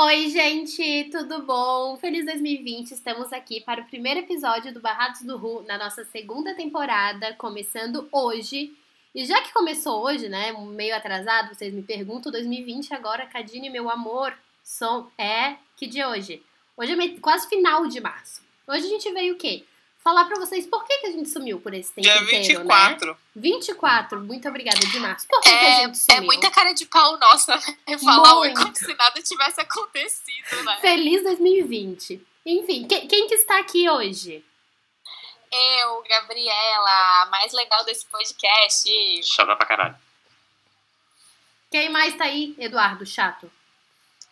Oi, gente, tudo bom? Feliz 2020! Estamos aqui para o primeiro episódio do Barrados do Ru na nossa segunda temporada, começando hoje. E já que começou hoje, né, meio atrasado, vocês me perguntam, 2020 agora, Cadine, meu amor, som é que dia hoje? Hoje é quase final de março. Hoje a gente veio o quê? Falar pra vocês por que, que a gente sumiu por esse tempo Dia inteiro, 24. né? 24. Muito obrigada, Dimas. Por que, é, que a gente sumiu? É muita cara de pau nossa, né? Falar oi como se nada tivesse acontecido, né? Feliz 2020. Enfim, que- quem que está aqui hoje? Eu, Gabriela, a mais legal desse podcast. Chata pra caralho. Quem mais tá aí? Eduardo, chato.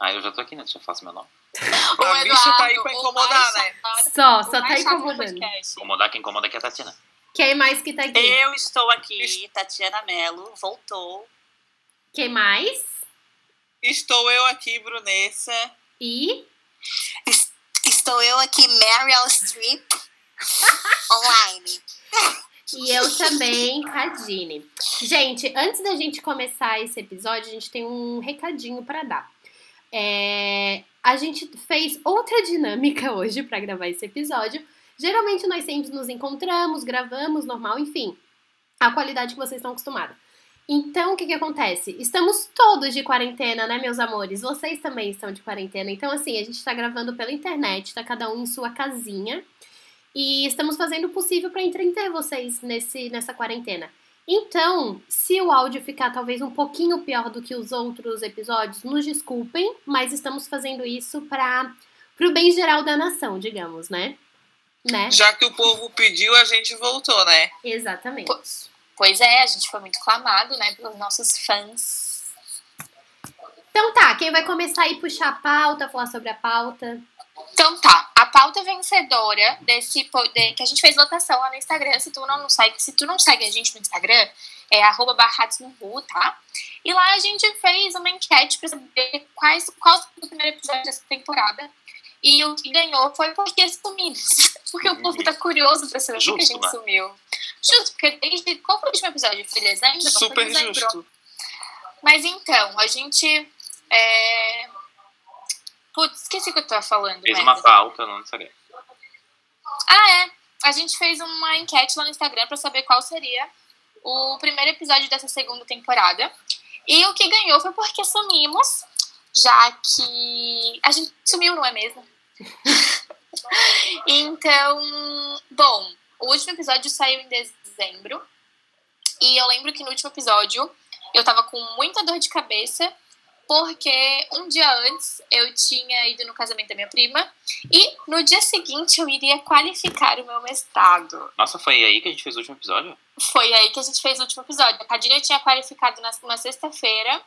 Ah, eu já tô aqui, né? Deixa eu faço meu nome. O A bicha tá aí pra incomodar, né? Só, o só tá incomodando. Incomodar quem incomoda aqui é a Tatiana. Quem mais que tá aqui? Eu estou aqui, Tatiana Mello, voltou. Quem mais? Estou eu aqui, Brunessa. E Estou eu aqui, Meryl Streep, online. E eu também, Cadine. Gente, antes da gente começar esse episódio, a gente tem um recadinho pra dar. É, a gente fez outra dinâmica hoje pra gravar esse episódio. Geralmente nós sempre nos encontramos, gravamos, normal, enfim. A qualidade que vocês estão acostumados. Então, o que que acontece? Estamos todos de quarentena, né, meus amores? Vocês também estão de quarentena. Então, assim, a gente tá gravando pela internet, tá cada um em sua casinha. E estamos fazendo o possível para entreter vocês nesse, nessa quarentena. Então, se o áudio ficar talvez um pouquinho pior do que os outros episódios, nos desculpem, mas estamos fazendo isso para o bem geral da nação, digamos, né? Né? Já que o povo pediu, a gente voltou, né? Exatamente. Pois é, a gente foi muito clamado, né, pelos nossos fãs. Então tá, quem vai começar aí puxar a pauta, falar sobre a pauta? Então tá, a pauta vencedora desse po- de- que a gente fez votação lá no Instagram. Se tu não segue, se tu não segue a gente no Instagram, é arroba barrados no Ru, tá? E lá a gente fez uma enquete pra saber quais, qual foi o primeiro episódio dessa temporada. E o que ganhou foi porque sumimos. Porque o povo tá curioso pra saber por que a gente né? sumiu. Justo, porque desde. Qual foi o último episódio? Foi dezembro? Não, foi Super dezembro. justo. Mas então, a gente. É... Putz, esqueci o que eu tava falando. Fez uma pauta no Instagram. Ah, é. A gente fez uma enquete lá no Instagram pra saber qual seria o primeiro episódio dessa segunda temporada. E o que ganhou foi porque sumimos, já que a gente sumiu, não é mesmo? então, bom, o último episódio saiu em dezembro. E eu lembro que no último episódio eu tava com muita dor de cabeça, porque um dia antes eu tinha ido no casamento da minha prima e no dia seguinte eu iria qualificar o meu mestrado. Nossa, foi aí que a gente fez o último episódio? Foi aí que a gente fez o último episódio. A Cadine tinha qualificado na, na sexta-feira.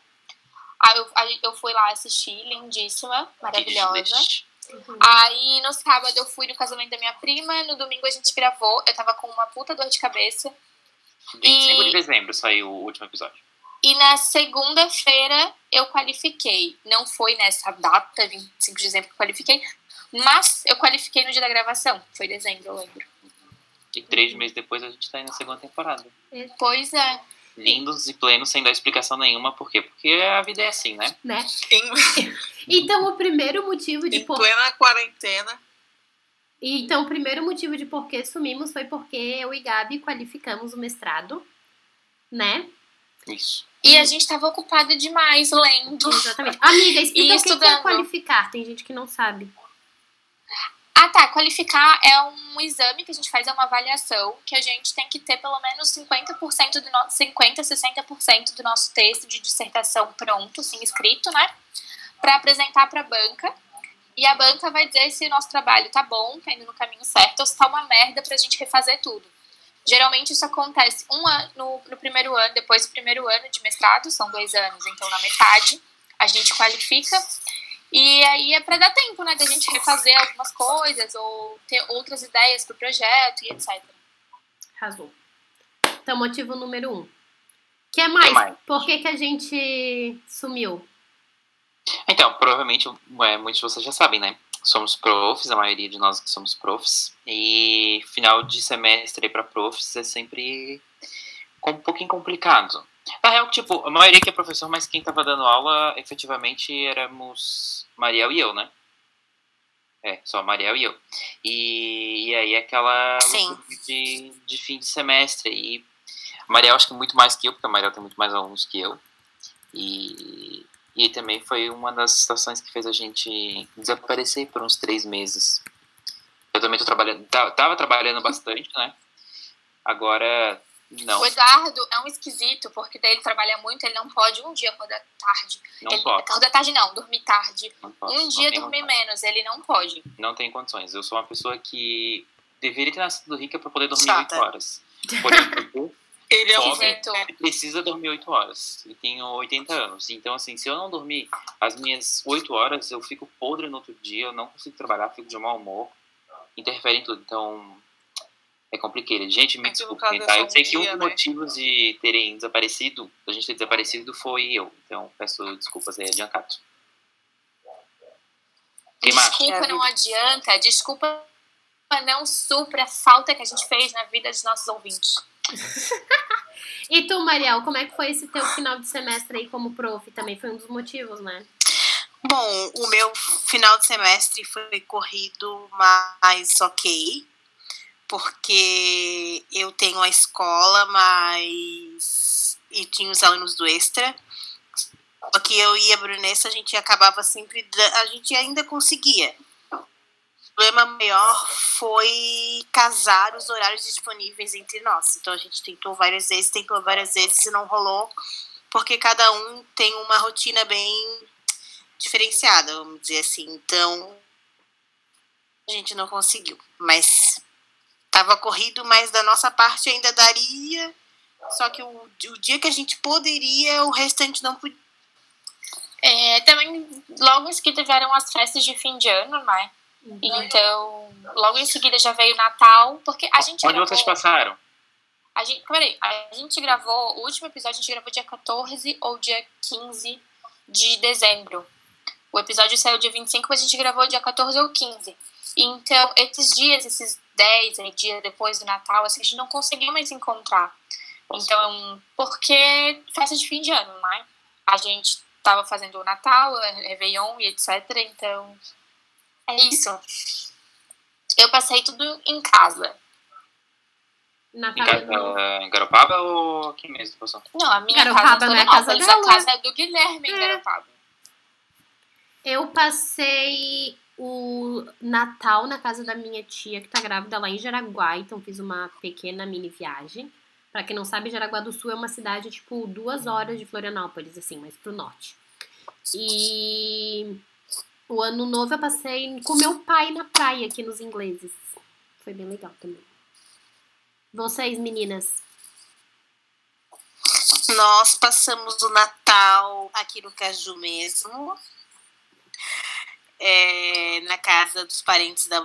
Aí eu, aí eu fui lá assistir, lindíssima, maravilhosa. Aí no sábado eu fui no casamento da minha prima, no domingo a gente gravou. Eu tava com uma puta dor de cabeça. 25 de E- dezembro saiu o último episódio. E na segunda-feira eu qualifiquei. Não foi nessa data, 25 de dezembro, que eu qualifiquei. Mas eu qualifiquei no dia da gravação. Foi dezembro, eu lembro. E três meses depois a gente tá aí na segunda temporada. Pois é. Lindos e plenos, sem dar explicação nenhuma. Por quê? Porque a vida é assim, né? Né? Então, o primeiro motivo de em por... plena quarentena. Então, o primeiro motivo de por que sumimos foi porque eu e Gabi qualificamos o mestrado, né? Isso. E a gente tava ocupado demais lendo. Exatamente. Amiga, explica E o que que é qualificar. Tem gente que não sabe. Ah, tá. Qualificar é um exame que a gente faz, é uma avaliação que a gente tem que ter pelo menos 50% do nosso 50, 60% do nosso texto de dissertação pronto, assim, escrito, né? Pra apresentar pra banca. E a banca vai dizer se o nosso trabalho tá bom, tá indo no caminho certo, ou se tá uma merda pra gente refazer tudo. Geralmente isso acontece um ano, no, no primeiro ano, depois do primeiro ano de mestrado, são dois anos, então na metade a gente qualifica. E aí é pra dar tempo, né, da gente refazer algumas coisas ou ter outras ideias pro projeto e etc. Arrasou. Então, motivo número um. que mais? mais? Por que, que a gente sumiu? Então, provavelmente é, muitos de vocês já sabem, né? Somos profs, a maioria de nós que somos profs. E final de semestre para profs é sempre um pouquinho complicado. Na real, tipo, a maioria que é professor, mas quem tava dando aula, efetivamente, éramos Mariel e eu, né? É, só Mariel e eu. E, e aí aquela de, de fim de semestre. E Mariel acho que muito mais que eu, porque a Mariel tem muito mais alunos que eu. E, e também foi uma das situações que fez a gente desaparecer por uns três meses. Eu também tô trabalhando, ta- tava trabalhando bastante, né? Agora, não, O Eduardo é um esquisito, porque daí ele trabalha muito, ele não pode um dia acordar tarde. não ele, posso. Acordar tarde não, dormir tarde. Não posso, um dia dormir vontade. menos, ele não pode. Não tenho condições. Eu sou uma pessoa que deveria ter nascido rica para poder dormir Chata. 8 horas. Porém, eu Ele é um. Esquisito. precisa dormir 8 horas. E tenho 80 anos. Então, assim, se eu não dormir as minhas 8 horas, eu fico podre no outro dia, eu não consigo trabalhar, fico de mau humor, interfere em tudo. Então, é complicado. Gente, me É desculpem, é tá? Eu sei que um dos né? motivos de terem desaparecido, da gente ter desaparecido, foi eu. Então, peço desculpas aí adiantado. Desculpa É a não vida. adianta, desculpa não supra a falta que a gente fez na vida dos nossos ouvintes. E tu, Mariel, como é que foi esse teu final de semestre aí como prof? Também foi um dos motivos, né? Bom, o meu final de semestre foi corrido, mas ok. Porque eu tenho a escola, mas. E tinha os alunos do extra. Só que eu e a Brunessa, a gente acabava sempre. A gente ainda conseguia. Problema maior foi casar os horários disponíveis entre nós. Então a gente tentou várias vezes, tentou várias vezes e não rolou. Porque cada um tem uma rotina bem diferenciada, vamos dizer assim. Então, a gente não conseguiu. Mas estava corrido, mas da nossa parte ainda daria. Só que o, o dia que a gente poderia, o restante não podia. É, também, logo seguida vieram as festas de fim de ano, né? Então, logo em seguida já veio o Natal, porque a gente Onde gravou, vocês passaram? A gente, peraí, a gente gravou, o último episódio a gente gravou dia 14 ou dia 15 de dezembro. O episódio saiu dia 25, mas a gente gravou dia 14 ou 15. Então, esses dias, esses 10 aí, dias depois do Natal, assim, a gente não conseguiu mais encontrar. Então, porque festa de fim de ano, né? A gente tava fazendo o Natal, o Réveillon e etc. Então, é isso. Eu passei tudo em casa. Em, Natal casa, no- em Garopaba ou aqui mesmo, pessoal? Não, a minha Garopaba casa não é a casa a casa é do Guilherme em É. Garopaba. Eu passei o Natal na casa da minha tia, que tá grávida lá em Jaraguá, então fiz uma pequena mini viagem. Pra quem não sabe, Jaraguá do Sul é uma cidade, tipo, duas horas de Florianópolis, assim, mais pro norte. E o ano novo eu passei com meu pai na praia aqui nos ingleses. Foi bem legal também. Vocês, meninas? Nós passamos o Natal aqui no Caju mesmo. É, na casa dos parentes da,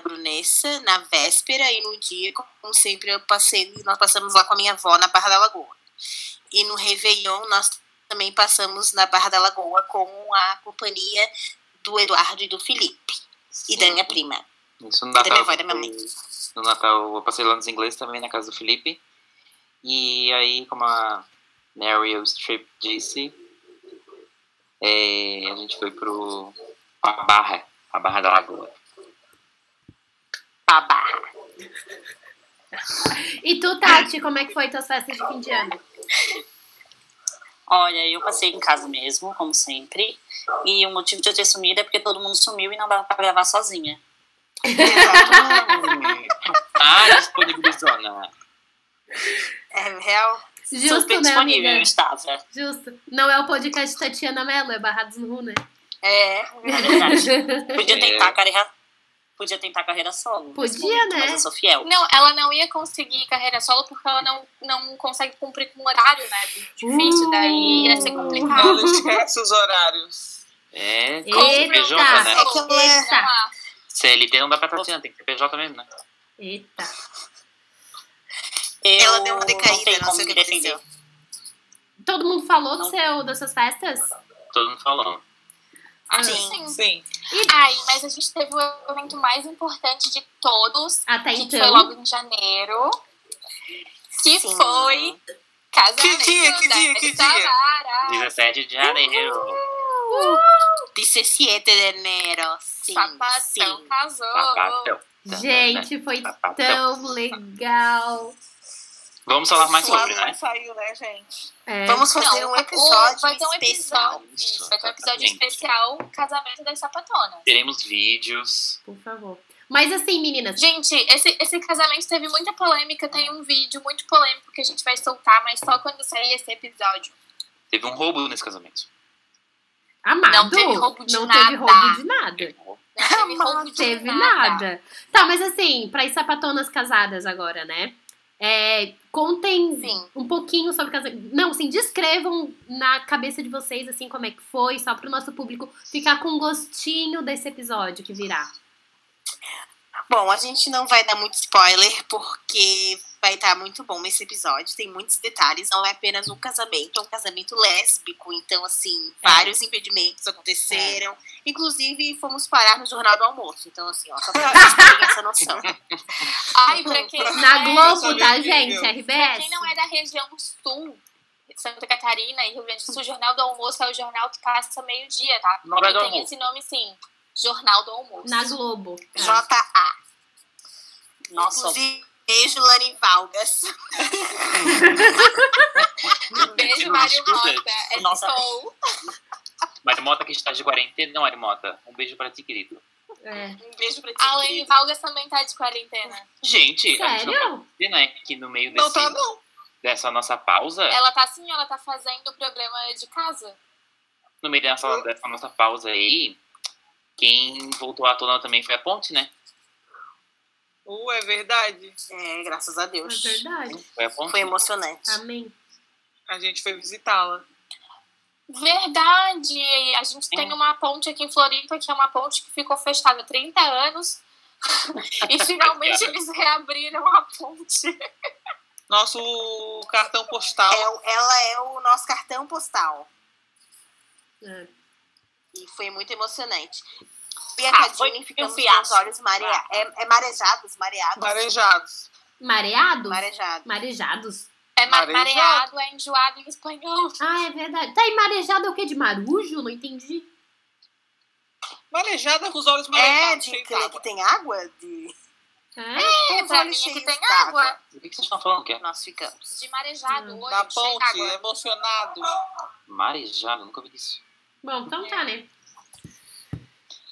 Brunessa, na véspera, e no dia, como sempre, eu passei, nós passamos lá com a minha avó na Barra da Lagoa. E no Réveillon, nós também passamos na Barra da Lagoa com a companhia do Eduardo e do Felipe. E da minha prima. Isso no Da Natal. minha avó e da minha mãe. No Natal eu passei lá nos ingleses também, na casa do Felipe. E aí, como a Meryl Streep disse, é, a gente foi pro a Barra, a Barra da Lagoa. A Barra. E tu, Tati, como é que foi tuas festas de fim de ano? Olha, eu passei em casa mesmo, como sempre. E o motivo de eu ter sumido é porque todo mundo sumiu e não dava pra gravar sozinha. ah, disponibilizona. É real? Justo, Super né, disponível, eu amiga? estava. Justo. Não é o podcast Tatiana Mello, é Barrados no Ru, né? É, é verdade. Podia tentar carreira. Podia tentar carreira solo. Podia, momento, né? Mas eu sou fiel. Não, ela não ia conseguir carreira solo porque ela não, não consegue cumprir com o horário, né? Difícil, daí ia ser complicado. Ela esquece os horários. É, Eita. PJ, né? É Eita. CLT não dá pra Tatiana, tem que ter PJ mesmo, né? Eita. Eu Ela deu uma decaída, não, sei o que defender. aconteceu. Todo mundo falou do seu, das suas festas? Todo mundo falando. Ah, Sim. sim. Ai, mas a gente teve o evento mais importante de todos, Até que então. foi logo em janeiro, que Sim. foi Casamento Que dia, que da dia, que dia? Samara. 17 de janeiro. 17 de enero. Sim, Sapatão sim. casou. Papapão. Gente, foi Papapão. tão legal. Vamos falar mais sobre, não né? saiu, né, gente? É, Vamos fazer Não, um episódio vai ter um especial. episódio, isso, vai ter um episódio especial Casamento das Sapatonas. Teremos vídeos. por favor. Mas assim, meninas, Gente, esse, esse casamento teve muita polêmica. Tem um vídeo muito polêmico que a gente vai soltar, mas só quando sair esse episódio. Teve um roubo nesse casamento. amado, Não teve roubo de não nada. teve roubo de nada. Teve roubo. Não teve roubo Não de teve nada. nada. Tá, mas assim, para as sapatonas casadas agora, né? É, contem Sim. um pouquinho sobre casamento. Não, assim, descrevam na cabeça de vocês, assim, como é que foi, só para o nosso público ficar com gostinho desse episódio que virá. Bom, a gente não vai dar muito spoiler, porque vai estar muito bom esse episódio. Tem muitos detalhes, não é apenas um casamento, é um casamento lésbico. Então, assim, É. vários impedimentos aconteceram. Inclusive, fomos parar no Jornal do Almoço. Então, assim, ó, só pra vocês terem essa noção. Ai, pra quem não Na é- Globo, sabia tá, gente? viu. Pra RBS. quem não é da região sul, Santa Catarina e Rio Grande do Sul, o Jornal do Almoço é o jornal que passa meio-dia, tá? Do tem almoço. esse nome sim. Jornal do Almoço. Na Globo. tá. J.A. Nossa, Inclusive, beijo, Lani Valgas. beijo, Mário. Mota. É Nossa. sou. Mário Mota que está de quarentena. Não, Mário Mota. Um beijo pra ti, querido. É. Um beijo pra ti. A Lene. Valgas também tá de quarentena. Gente, a gente não Sério? pode dizer, né, que no meio Não desse, tá, não. dessa nossa pausa, Ela tá assim, ela tá fazendo o programa de casa. no meio dessa, dessa nossa pausa aí, quem voltou à tona também foi a Ponte, né? Uh, é verdade. É, graças a É Deus. verdade. Foi emocionante. Amém. A gente foi visitá-la. Verdade! A gente tem uma ponte aqui em Floripa, que é uma ponte que ficou fechada há 30 anos. e finalmente eles reabriram a ponte. Nosso cartão postal. É ela é o nosso cartão postal. É. E foi muito emocionante. E a Ah, foi ficamos um com os olhos mareados. É, é marejados, mareados. Marejados. Mareados? Marejados. Marejados. É ma- Marejado. mareado, é enjoado em espanhol. Ah, é verdade. Tá, e marejado é o quê? De marujo? Não entendi. Marejada com os olhos É, marejados. de cheios que, d'água. que tem água? De... É? É, os pra olhos mim é que cheios tem d'água. água. O que que vocês estão falando? Que é Nós ficamos. De marejado, Hum. olho Na ponte, d'água. emocionado. marejado? Nunca vi isso. Bom, então tá, né?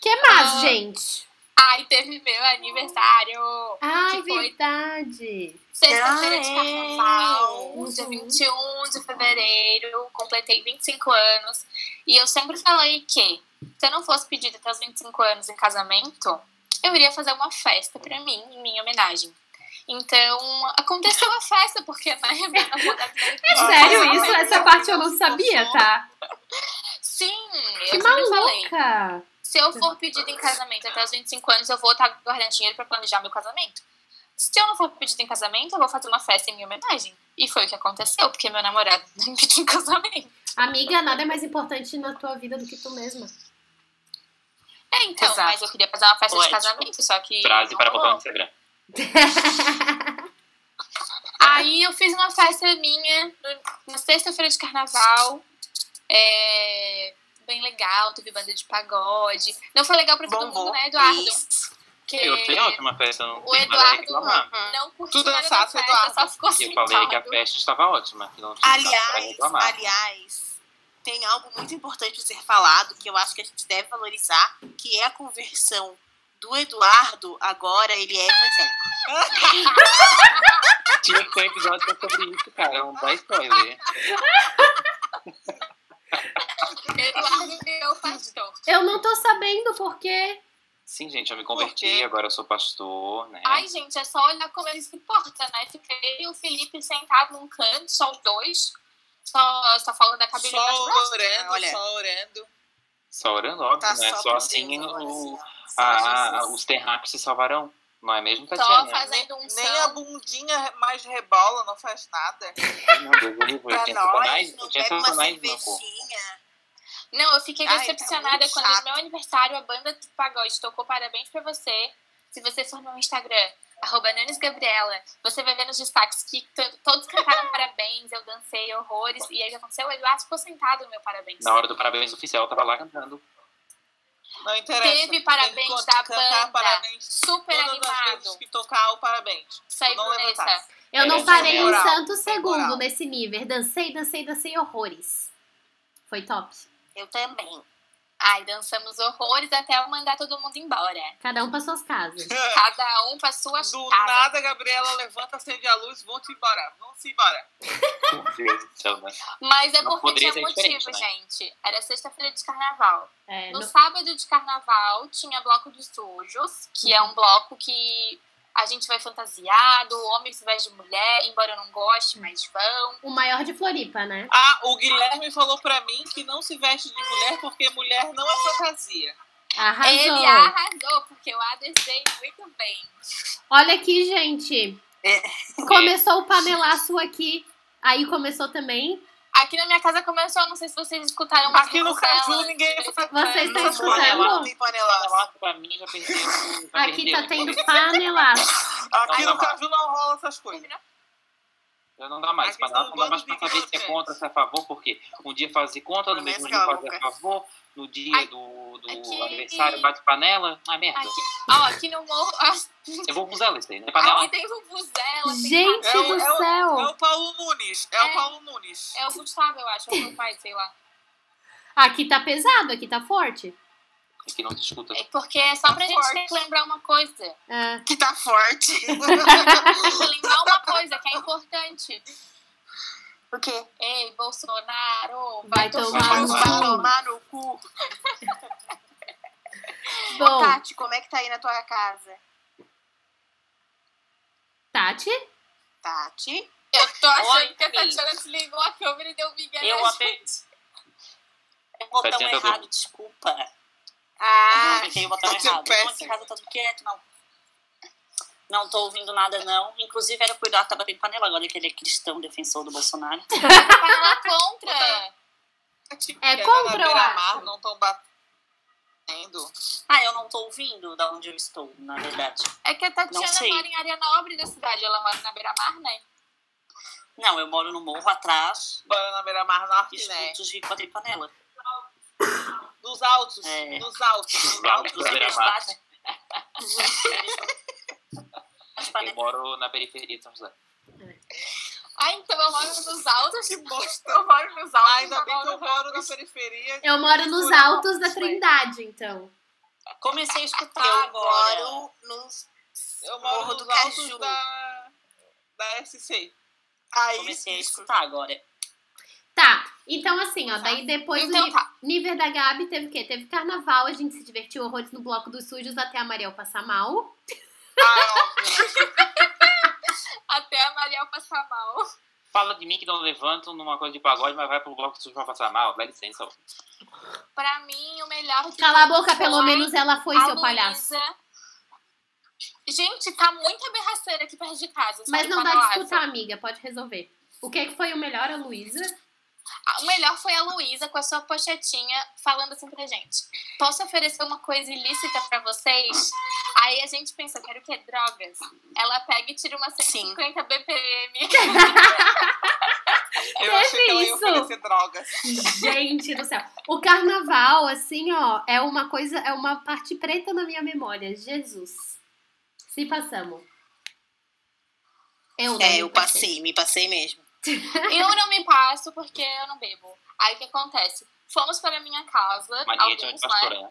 Que mais, Ah. gente? Ai, teve meu aniversário. Ai, verdade. Sexta-feira de Ah, é. carnaval, dia Uhum. 21 de fevereiro, completei 25 anos. E eu sempre falei que, se eu não fosse pedida até os 25 anos em casamento, eu iria fazer uma festa pra mim, em minha homenagem. Então, aconteceu a festa, porque né, minha namorada É sério isso? Essa parte eu não sabia, tá? Sim, Que eu sempre falei. Se eu for pedida em casamento até os 25 anos, eu vou estar guardando dinheiro pra planejar meu casamento. Se eu não for pedida em casamento, eu vou fazer uma festa em minha homenagem. E foi o que aconteceu, porque meu namorado me pediu em casamento. Amiga, nada é mais importante na tua vida do que tu mesma. É, então, Exato. mas eu queria fazer uma festa Poético. de casamento, só que. Frase não para botar no. Instagram. Aí eu fiz uma festa minha na sexta-feira de carnaval. É, bem legal, teve banda de pagode. Não foi legal pra todo Bombou. mundo, né, Eduardo? Isso. Porque Eu achei ótima a festa, não o Eduardo reclamar. não curtiu Tu nada da dançasse, festa, Eduardo? só ficou Eu falei que a festa estava ótima. que não tinha Aliás, aliás, tem algo muito importante a ser falado que eu acho que a gente deve valorizar, que é a conversão do Eduardo. Agora ele é evangélico. Tinha que ter um episódio só sobre isso, cara. Não dá spoiler. Eduardo virou pastor. Eu não tô sabendo porque. Sim, gente, eu me Por converti, quê? agora eu sou pastor, né? Ai, gente, é só olhar como ele se porta, né? Fica ele e o Felipe sentado num canto, só os dois. Só, só falando da cabine Só orando, olha. só orando. Só orando, óbvio, Tá né? só Só assim o- assim, a- a- os terráqueos se salvarão. Não é mesmo, Só Tatiana? fazendo um Nem a bundinha mais rebola, não faz nada. Ai, Não, Deus eu tinha nós, satanás, não eu tinha satanás meu. Não, eu fiquei Ai, tá decepcionada quando no meu aniversário a banda de pagode tocou Parabéns pra você. Se você for no meu Instagram, arroba Nunes Gabriela, você vai ver nos destaques que todos cantaram parabéns, eu dancei horrores, e aí aconteceu? O Eduardo ficou sentado no meu parabéns. Na hora do parabéns oficial, eu tava lá cantando. Não interessa. Teve parabéns da banda. parabéns Super todas as vezes animado. que tocar o parabéns. Não Vanessa. Eu não É, parei um santo segundo nesse nível. Dancei, dancei, dancei horrores. Foi top. Eu também. Ai, dançamos horrores até eu mandar todo mundo embora. Cada um para suas casas. Cada um pra sua Do casa. nada, Gabriela levanta, acende a luz, embora. Vão-se embora. Do céu, né? Mas é Não porque tinha motivo, né? gente. Era sexta-feira de carnaval. É, No no- sábado de carnaval tinha bloco dos sujos, que é um bloco que a gente vai fantasiado, o homem se veste de mulher, embora eu não goste, mas vão. O maior de Floripa, né? Ah, o Guilherme falou pra mim que não se veste de mulher porque mulher não é fantasia. Arrasou. Ele arrasou, porque eu adesei muito bem. Olha aqui, gente. É. Começou o panelaço aqui. Aí começou também. Aqui na minha casa começou, não sei se vocês escutaram Aqui no Caju ninguém é. Vocês estão escutando? panelaço, tem pra mim já Aqui tá tendo panelaço. Aqui no. Caju não rola essas coisas. Já não dá mais. Aqui são não dá mais pra saber se é contra, se é a favor, porque um dia fazia contra, no mesmo Vanessa, dia cala a favor, no dia Ai, do, do aqui- aniversário bate panela. Ah, merda. Aqui, ó, aqui no morro. ó, Eu vou usar isso aí, né? Panela. Aqui tem vuvuzela, tem Gente É o- do é o- É céu. o Paulo Nunes. É, É. o Paulo Nunes. É o Gustavo, eu acho, é o meu pai, sei lá. Aqui tá pesado, aqui tá forte. Que não escuta. É porque é só pra gente Forte. ter que lembrar uma coisa. Ah, Que tá forte. Lembrar uma coisa que é importante. O quê? Ei, Bolsonaro, Vai vai, tomar tomar no. Vai tomar no cu. bom, Tati, como é que tá aí na tua casa? Tati? Tati? Eu tô achando Oi, que a. Tatiana desligou a câmera e deu miga Eu na apertei. gente. É o botão Tatiana errado, desculpa. Eu Ah, apertei o botão tá errado. Aqui péssimo. em casa tá tudo quieto, não. Não tô ouvindo nada, não. Inclusive, era cuidar, tá batendo panela agora que ele é cristão, defensor do Bolsonaro. Panela contra. É lá contra, eu acho. não estão batendo. Ah, eu não tô ouvindo da onde eu estou, na verdade. É que a Tatiana mora em área nobre da cidade. Ela mora na beira-mar, né? Não, eu moro no morro atrás, Bora na beira-mar norte, né? escuto os ricos panela. Nos altos. É. Nos altos. Nos Nos altos. altos. Da beira-mar. As Eu moro na periferia de São José. Ah, então eu moro nos altos. Que bosta. Eu moro nos altos. Ah, ainda bem que eu moro na periferia. Eu moro nos altos da Trindade, então. Comecei a escutar eu agora. moro nos Eu moro Morro nos do altos Caju. da, da SC. Aí, Comecei a escutar agora. Tá, então assim, ó, daí depois do Então tá. nível da Gabi teve o quê? Teve carnaval, a gente se divertiu horrores no bloco dos sujos até a Mariel passar mal. Ah. Até a Mariel passar mal. Fala de mim que não levanto numa coisa de pagode, mas vai pro bloco sujo pra passar mal. Dá licença. Pra mim, o melhor Cala a boca, pelo menos ela foi, seu palhaço. Gente, tá muita berraceira aqui perto de casa. Mas não dá Panelaço? de escutar, amiga, pode resolver. O que que foi o melhor, a Luísa? O melhor foi a Luísa com a sua pochetinha falando assim pra gente. Posso oferecer uma coisa ilícita pra vocês? Aí a gente pensa, quero o quê? Drogas. Ela pega e tira uma 150 BPM. Eu achei que ela ia isso. oferecer drogas. Gente do céu. O carnaval, assim, ó, é uma coisa, é uma parte preta na minha memória. Jesus. Se passamos. Eu, É, eu passei, me passei mesmo. Eu não me passo porque eu não bebo. Aí o que acontece? Fomos para a minha casa, Mania de alguns, de né?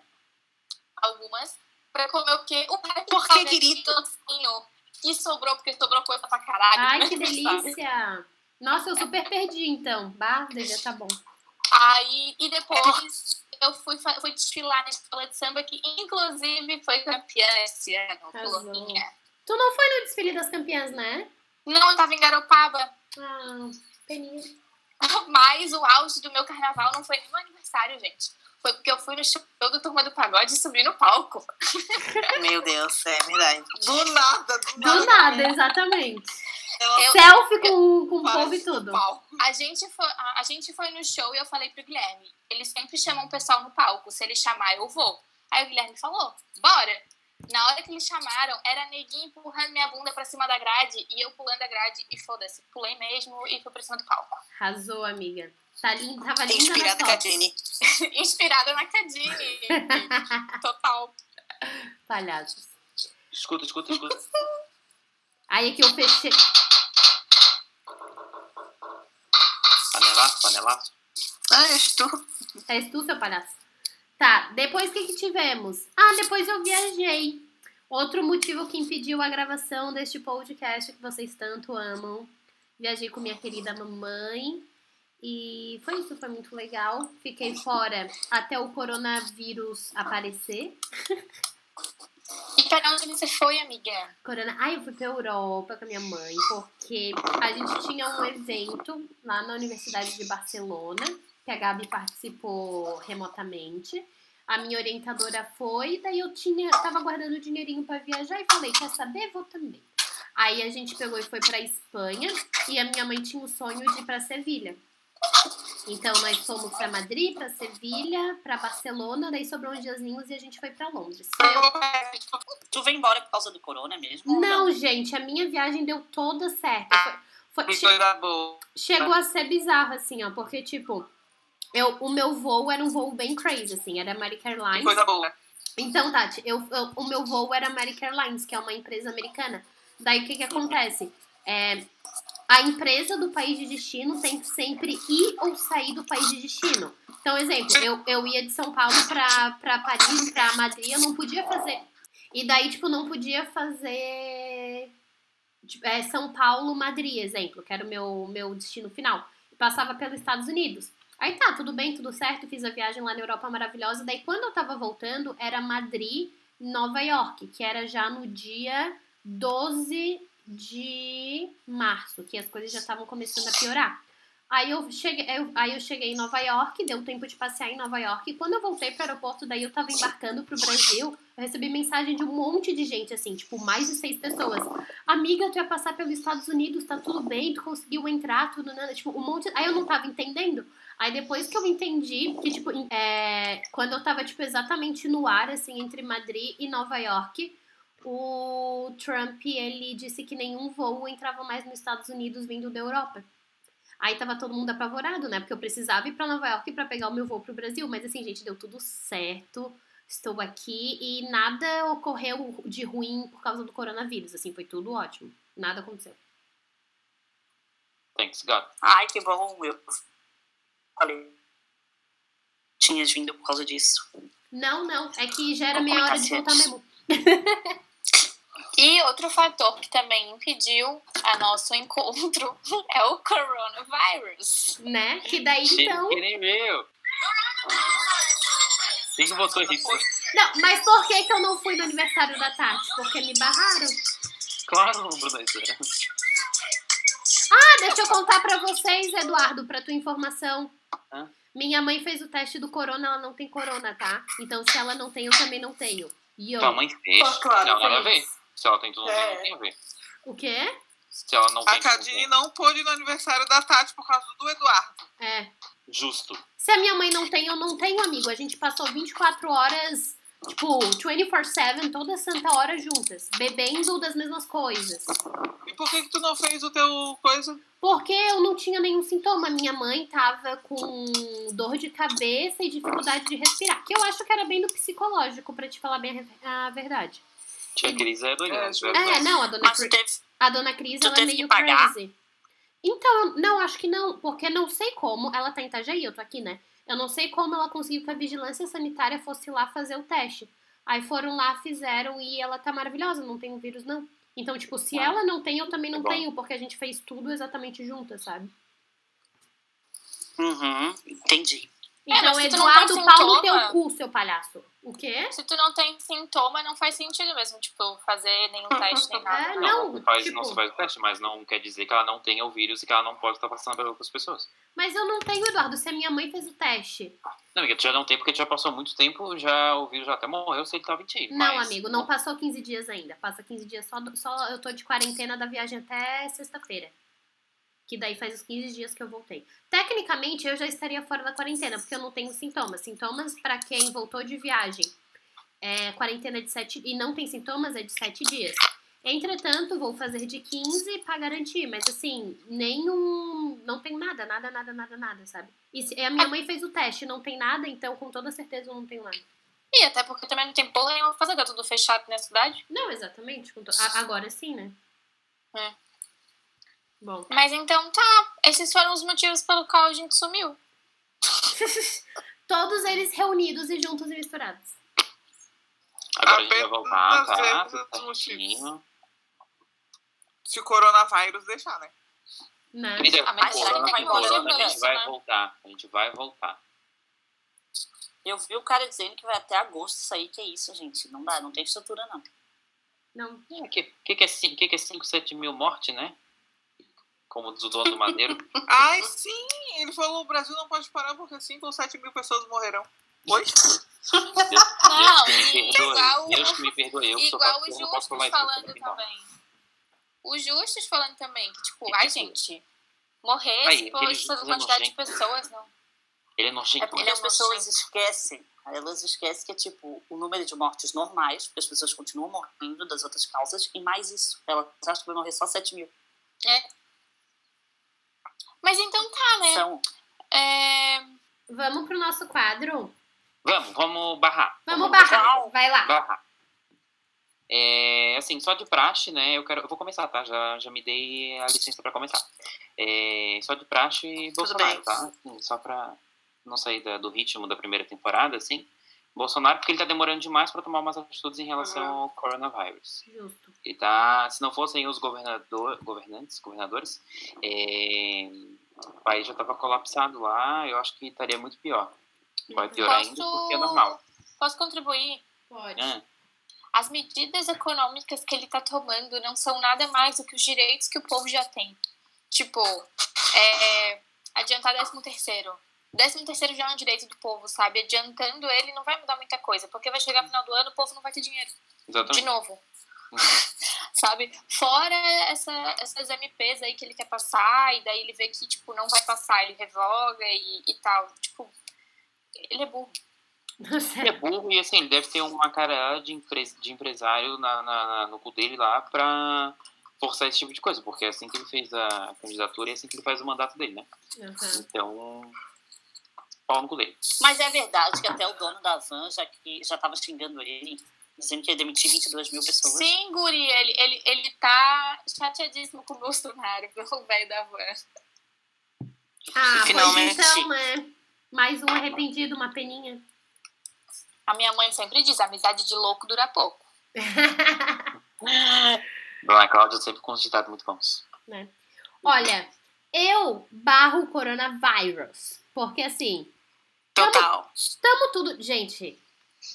Algumas, pra comer o quê? O prato Por de que, salgadinho querido? docinho. Que sobrou, porque sobrou coisa pra caralho. Ai, né? que Sabe? delícia. Nossa, eu super perdi, então. Bah, já tá bom. Aí, e depois eu fui, fui desfilar na escola de samba, que inclusive foi campeã esse ano. Colorinha. Tu não foi no desfile das campeãs, né? Não, eu tava em Garopaba, Ah, peninha. mas o auge do meu carnaval não foi nem meu aniversário, gente. Foi porque eu fui no show do Turma do Pagode e subi no palco. Meu Deus, é verdade. Do nada, do nada. Do nada, exatamente. Eu- Selfie com, com o povo e tudo. A gente, foi, a, a gente foi no show e eu falei pro Guilherme, eles sempre chamam o pessoal no palco, se ele chamar eu vou. Aí o Guilherme falou, bora. Na hora que eles chamaram, era neguinho empurrando minha bunda pra cima da grade e eu pulando a grade. E foda-se, pulei mesmo e fui pra cima do palco. Arrasou, amiga. Tá linda, tava linda Inspirada na. Jenny. Inspirada na Cadine. Total. Palhaços. Escuta, escuta, escuta. Aí aqui eu fechei. Panelaço, panelaço. Ah, eu estou. És tu, seu palhaço? Tá, depois o que, que tivemos? Ah, depois eu viajei. Outro motivo que impediu a gravação deste podcast que vocês tanto amam. Viajei com minha querida mamãe. E foi isso, foi muito legal. Fiquei fora até o coronavírus aparecer. E pra onde você foi, amiga? Corona... Ai, eu fui pra Europa com a minha mãe, porque a gente tinha um evento lá na Universidade de Barcelona, que a Gabi participou remotamente. A minha orientadora foi, daí eu tinha, tava guardando dinheirinho pra viajar e falei, quer saber? Vou também. Aí a gente pegou e foi pra Espanha e a minha mãe tinha o sonho de ir pra Sevilha. Então nós fomos pra Madrid, pra Sevilha, pra Barcelona, daí sobrou uns diazinhos e a gente foi pra Londres. Eu- Tu veio embora por causa do corona mesmo? ou Não, gente, a minha viagem deu toda certa. Foi, foi- Que che- chegou a ser bizarro, assim, ó, porque, tipo, eu, o meu voo era um voo bem crazy, assim, era American Que Airlines. coisa boa. Então, Tati, eu, eu- o meu voo era American Airlines, que é uma empresa americana. Daí, o que que acontece? É, a empresa do país de destino tem que sempre ir ou sair do país de destino. Então, exemplo, eu, eu ia de São Paulo pra, pra Paris, pra Madrid, eu não podia fazer. E daí, tipo, não podia fazer tipo, é, São Paulo, Madrid, exemplo, que era o meu, meu destino final. Passava pelos Estados Unidos. Aí tá, tudo bem, tudo certo, fiz a viagem lá na Europa maravilhosa. Daí, quando eu tava voltando, era Madrid, Nova York, que era já no dia 12 de março, que as coisas já estavam começando a piorar. Aí eu, cheguei, eu- aí eu cheguei em Nova York, deu tempo de passear em Nova York. E quando eu voltei pro aeroporto, daí eu tava embarcando pro Brasil, eu recebi mensagem de um monte de gente, assim, tipo, mais de seis pessoas. Amiga, tu ia passar pelos Estados Unidos, tá tudo bem, tu conseguiu entrar, tudo, né? Tipo, um monte. Aí eu não tava entendendo. Aí depois que eu entendi que, tipo, é, quando eu tava, tipo, exatamente no ar, assim, entre Madrid e Nova York, o Trump, ele disse que nenhum voo entrava mais nos Estados Unidos vindo da Europa. Aí tava todo mundo apavorado, né? Porque eu precisava ir pra Nova York pra pegar o meu voo pro Brasil. Mas assim, gente, deu tudo certo. Estou aqui e nada ocorreu de ruim por causa do coronavírus. Assim, foi tudo ótimo. Nada aconteceu. Thanks, God. Ai, que bom. Eu falei. Tinhas vindo por causa disso. Não, não. É que já era Vou meia hora de voltar antes. mesmo. E outro fator que também impediu a nosso encontro é o coronavírus. Né? Que daí, então... Que nem meu. Quem que botou isso? Não, mas por que que eu não fui no aniversário da Tati? Porque me barraram. Claro, Bruna. isso é. Ah, deixa eu contar pra vocês, Eduardo, pra tua informação. Hã? Minha mãe fez o teste do corona, ela não tem corona, tá? Então se ela não tem, eu também não tenho. E eu... Tua mãe fez. Pô, claro, não, nada a ver. Se ela tem tudo, não tem, É. não tem a ver. O quê? Se ela não tem. A Cadine não pôde ir no aniversário da Tati por causa do Eduardo. É. Justo. Se a minha mãe não tem, eu não tenho, amigo. A gente passou 24 horas, tipo, 24-7, toda santa hora juntas. Bebendo das mesmas coisas. E por que, que tu não fez o teu coisa? Porque eu não tinha nenhum sintoma. Minha mãe tava com dor de cabeça e dificuldade de respirar. Que eu acho que era bem do psicológico, pra te falar bem a verdade. Tia Cris é doida. É, isso justo. É, não, a dona, Mas tu Cri- teve. a dona Cris, tu ela é meio crazy. Então, não, acho que não, porque não sei como. Ela tá em Itajaí, eu tô aqui, né? Eu não sei como ela conseguiu que a vigilância sanitária fosse lá fazer o teste. Aí foram lá, fizeram e ela tá maravilhosa, não tem o vírus, não. Então, tipo, se Ah, ela não tem, eu também não bom. tenho, porque a gente fez tudo exatamente juntas, sabe? Uhum, entendi. É, Então, não Eduardo, tem pau no teu cu, seu palhaço. O quê? Se tu não tem sintoma, não faz sentido mesmo, tipo, fazer nenhum teste nem nada. É, Não, não, faz, tipo- não se faz o teste, mas não quer dizer que ela não tenha o vírus e que ela não pode estar passando para outras pessoas. Mas eu não tenho, Eduardo, se a minha mãe fez o teste. Não, amiga, tu já não tem porque tu já passou muito tempo, já o vírus já até morreu se ele tava em ti. Não, mas- amigo, não passou 15 dias ainda. Passa 15 dias só, só eu tô de quarentena da viagem até sexta-feira. Que daí faz os 15 dias que eu voltei. Tecnicamente, eu já estaria fora da quarentena, porque eu não tenho sintomas. Sintomas pra quem voltou de viagem é, quarentena de 7 e não tem sintomas, é de 7 dias. Entretanto, vou fazer de 15 pra garantir, mas assim, nenhum. Não tem nada, nada, nada, nada, nada, sabe? E a minha mãe fez o teste, não tem nada, então com toda certeza eu não tenho nada. E até porque também não tem porra nenhuma fazer, tá tudo fechado na cidade. Não, exatamente. to- Agora sim, né? É. Bom. Mas então tá, esses foram os motivos pelo qual a gente sumiu. Todos eles reunidos e juntos e misturados. Agora a gente vai voltar, tá? certinho. Se o coronavírus deixar, né? Querida, Ah, mas que vai corona, embora a gente vai né? voltar. A gente vai voltar. Eu vi o cara dizendo que vai até agosto isso aí, que é isso, gente. Não dá, não tem estrutura, não. Não. O que, que, que é 5, que que é 5, 7 mil mortes, né? Como diz o dono do Madeiro. Ai, sim! Ele falou: o Brasil não pode parar porque 5 ou 7 mil pessoas morrerão. Oi? Deus, Não, Deus que me perdoe. igual, Deus que me perdoe. Eu sou igual os justos falando também. Os justos falando também, que tipo, ai tipo? gente, morrer Aí, por aquele essa é quantidade de pessoas, não. Ele é nojento. É porque Ele é as pessoas nojento. esquecem. Elas esquecem que é tipo o número de mortes normais, porque as pessoas continuam morrendo das outras causas, e mais isso. Elas acham que vai morrer só 7 mil. Mas então tá, né? São. É, Vamos pro nosso quadro? Vamos, vamos barrar. Vamos barrar. Vai lá. barrar. É, assim, só de praxe, né? Eu quero, eu vou começar, tá? Já, já me dei a licença pra começar. É, só de praxe, Bolsonaro, bem. tá? Assim, só pra não sair da- do ritmo da primeira temporada, assim. Bolsonaro, porque ele tá demorando demais pra tomar umas atitudes em relação Uhum. ao coronavírus. Justo. Ele tá, se não fossem os governador, governantes, governadores, é, o país já tava colapsado lá. Eu acho que estaria muito pior. Vai piorar ainda porque é normal. Posso contribuir? Pode. Ah, As medidas econômicas que ele tá tomando não são nada mais do que os direitos que o povo já tem. Tipo, é, adiantar 13 terceiro. 13 terceiro já é um direito do povo, sabe? Adiantando ele não vai mudar muita coisa, porque vai chegar no final do ano o povo não vai ter dinheiro. De exatamente. novo. sabe? Fora essa, essas MPs aí que ele quer passar, e daí ele vê que, tipo, não vai passar, ele revoga e, e tal. Tipo, ele é burro. Ele é burro e assim, ele deve ter uma cara de, empre- de empresário na, na- na- no cu dele lá pra forçar esse tipo de coisa, porque é assim que ele fez a candidatura e é assim que ele faz o mandato dele, né? Uhum. Então, pau no cu dele. Mas é verdade que até o dono da van já, que, já tava xingando ele, dizendo que ia demitir 22 mil pessoas. Sim, Guri, ele, ele, ele tá chateadíssimo com o Bolsonaro, o velho da van. Ah, Finalmente. pois então, né? Mais um arrependido, uma peninha. A minha mãe sempre diz, amizade de louco dura pouco. Dona Cláudia sempre com os ditados muito bons. Olha, eu barro o coronavírus. Porque assim, Total. tamo tudo. Gente,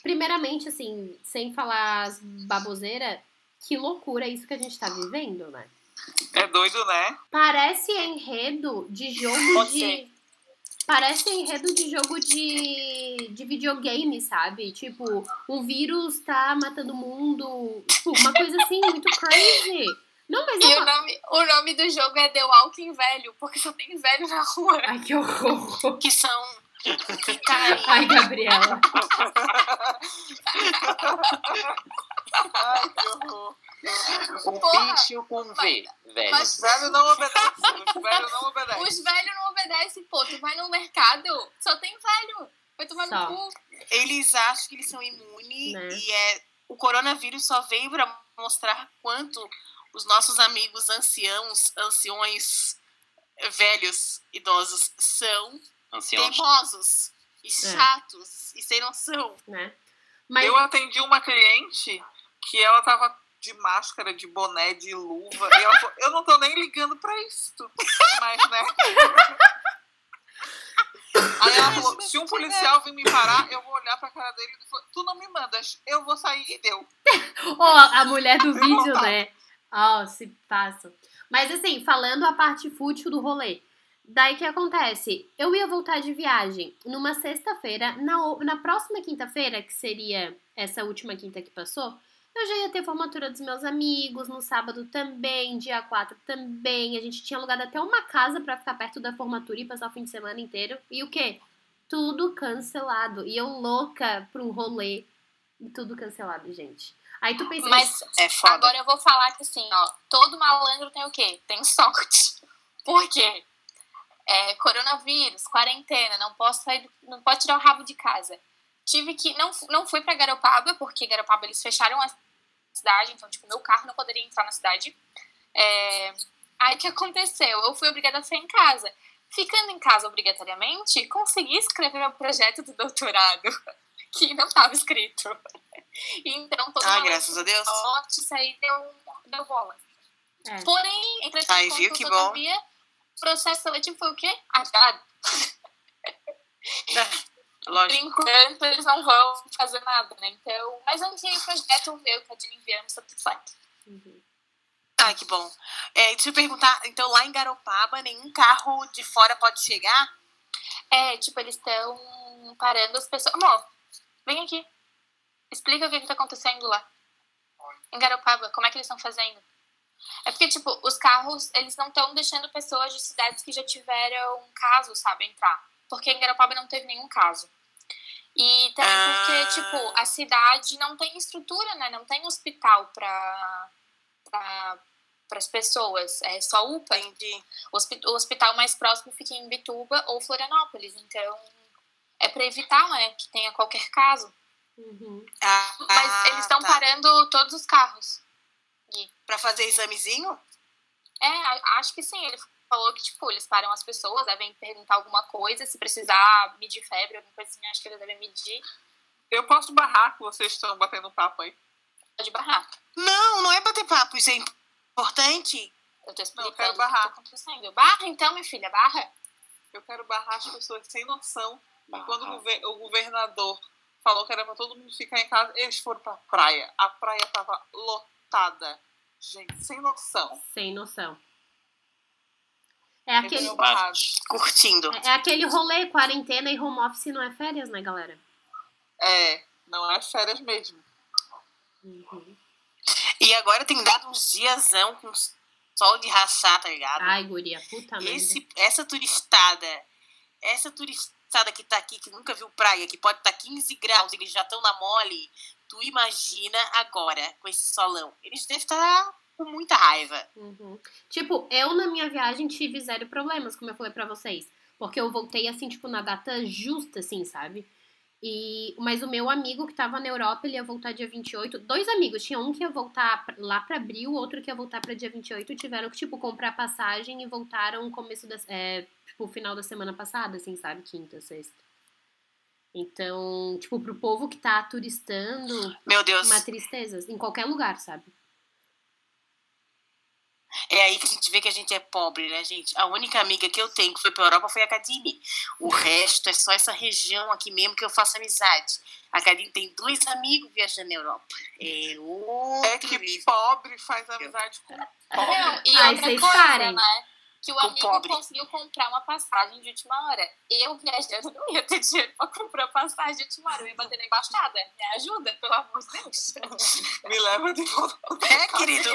primeiramente, assim, sem falar as baboseira, que loucura isso que a gente tá vivendo, né? É doido, né? Parece enredo de jogo de. Parece enredo de jogo de, de videogame, sabe? Tipo, um vírus tá matando o mundo. Tipo, uma coisa assim, muito crazy. Não, mas E é o uma... nome, o nome do jogo é The Walking Velho, porque só tem velho na rua. Ai, que horror. Que são. Ai, Gabriela. Ai, que horror. Um Porra, bicho com V, velho. mas- Os velhos não obedecem. Os velhos não obedecem. Os velhos não obedecem, pô. Tu vai no mercado, só tem velho. Vai tomar Só. no cu. Eles acham que eles são imunes Né? e é o coronavírus só veio para mostrar quanto os nossos amigos anciãos, anciões, velhos, idosos são Teimosos e chatos e sem noção. Né? Mas Eu atendi uma cliente que ela tava de máscara, de boné, de luva. E ela falou, eu não tô nem ligando pra isso. Mas, né? Aí ela falou, se um policial vir me parar, eu vou olhar pra cara dele e falar, tu não me mandas, eu vou sair e deu. Ó, a mulher do vídeo, né? Ó, se passa. Mas assim, falando a parte fútil do rolê. Daí que acontece? Eu ia voltar de viagem numa sexta-feira. Na, na próxima quinta-feira, que seria essa última quinta que passou, eu já ia ter formatura dos meus amigos. No sábado também, dia 4 também. A gente tinha alugado até uma casa pra ficar perto da formatura e passar o fim de semana inteiro. E o quê? Tudo cancelado. E eu louca pra um rolê E tudo cancelado, gente. Aí tu pensa, Mas É foda. agora eu vou falar que assim, ó, todo malandro tem o quê? Tem sorte. Por quê? É, coronavírus, quarentena, não posso sair, do- não pode tirar o rabo de casa. Tive que, não, não fui pra Garopaba, porque Garopaba eles fecharam a cidade, então, tipo, meu carro não poderia entrar na cidade. É, aí o que aconteceu? Eu fui obrigada a ficar em casa. Ficando em casa obrigatoriamente, consegui escrever meu projeto do doutorado, que não estava escrito. Então, todo Ah, graças a Deus. sorte, isso aí deu, deu bola. É. Porém, entretanto, Aí, viu? Que bom. Processo seletivo foi o quê? Adiado. Lógico. Por enquanto, eles não vão fazer nada, né? Então, mas eu enviei o projeto, eu vi o que a Dina enviamos, tá tudo certo. Uhum. Ah, que bom. É, deixa eu perguntar, então lá em Garopaba, nenhum carro de fora pode chegar? É, tipo, eles estão parando as pessoas. Amor, vem aqui. Explica o que, que tá acontecendo lá. Em Garopaba, como é que eles estão fazendo? É porque, tipo, os carros, eles não estão deixando pessoas de cidades que já tiveram caso, sabe, entrar. Porque em Garopaba não teve nenhum caso. E também Ah. porque, tipo, a cidade não tem estrutura, né? Não tem hospital pra, pra, pras pessoas. É só UPA. Entendi. O hospi- o hospital mais próximo fica em Bituba ou Florianópolis. Então, é para evitar né, que tenha qualquer caso. Uhum. Ah, Mas eles estão tá. parando todos os carros. Pra fazer examezinho? É, a- acho que sim. Ele falou que, tipo, eles param as pessoas, devem perguntar alguma coisa. Se precisar medir febre, alguma coisa assim, acho que eles devem medir. Eu posso barrar que vocês estão batendo papo aí. Pode barrar. Não, não é bater papo, isso é importante. Eu tô Não, eu explicando quero o que barrar. tá acontecendo. Barra então, minha filha, barra. Eu quero barrar as pessoas sem noção. E quando o governador falou que era pra todo mundo ficar em casa, eles foram pra praia. A praia tava lotada. Gente, sem noção. Sem noção. É aquele. Curtindo. é aquele rolê, quarentena e home office não é férias, né, galera? É, não é férias mesmo. Uhum. E agora tem dado uns diazão com sol de rachar, tá ligado? Ai, guria, puta merda. Esse, essa turistada, essa turistada que tá aqui, que nunca viu praia, que pode estar tá 15 graus, eles já estão na mole. Tu imagina agora, com esse solão. Eles devem estar com muita raiva. Uhum. Tipo, eu na minha viagem tive zero problemas, como eu falei pra vocês. Porque eu voltei assim, tipo, na data justa, assim, sabe? E, mas o meu amigo que tava na Europa, ele ia voltar dia 28. Dois amigos, tinha um que ia voltar lá pra abril, outro que ia voltar pra dia 28. Tiveram que, tipo, comprar passagem e voltaram começo da. É, tipo, final da semana passada, assim, sabe? Quinta, sexta. Então, tipo, pro povo que tá turistando, Meu Deus. uma tristeza. Em qualquer lugar, sabe? É aí que a gente vê que a gente é pobre, né, gente? A única amiga que eu tenho que foi pra Europa foi a Cadine. O resto é só essa região aqui mesmo que eu faço amizade. A Cadine tem dois amigos viajando na Europa. É outro É que pobre faz amizade com Não, pobre. e Ai, outra vocês coisa, parem. né? Que o Com amigo pobre. conseguiu comprar uma passagem de última hora. Eu, viajando, não ia ter dinheiro pra comprar passagem de última hora. Eu ia bater na embaixada. Me ajuda, pelo amor de Deus. Me leva de volta, É, querido.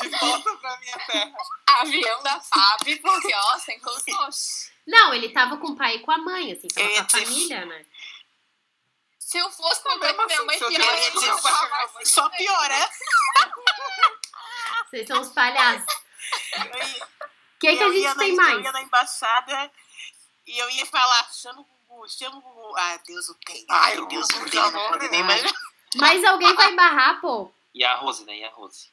de volta pra minha terra. Avião da FAB, porque, ó, sem condições. Não, ele tava com o pai e com a mãe, assim, tava com a dizer- família, né? Se eu fosse com Mesmo minha assim, mãe se eu pior, eu com ia com a assim, Só piora. Vocês são os palhaços. Eu ia- O que, que a eu ia gente na- tem Eu mais? ia na embaixada e eu ia falar, chama o Gugu, chama o Gugu. Ah, Deus o tem. Ai, Ai, Deus o tem. Não pode nem morreu. mais. Mas alguém vai barrar, pô. E a Rose, né? E a Rose.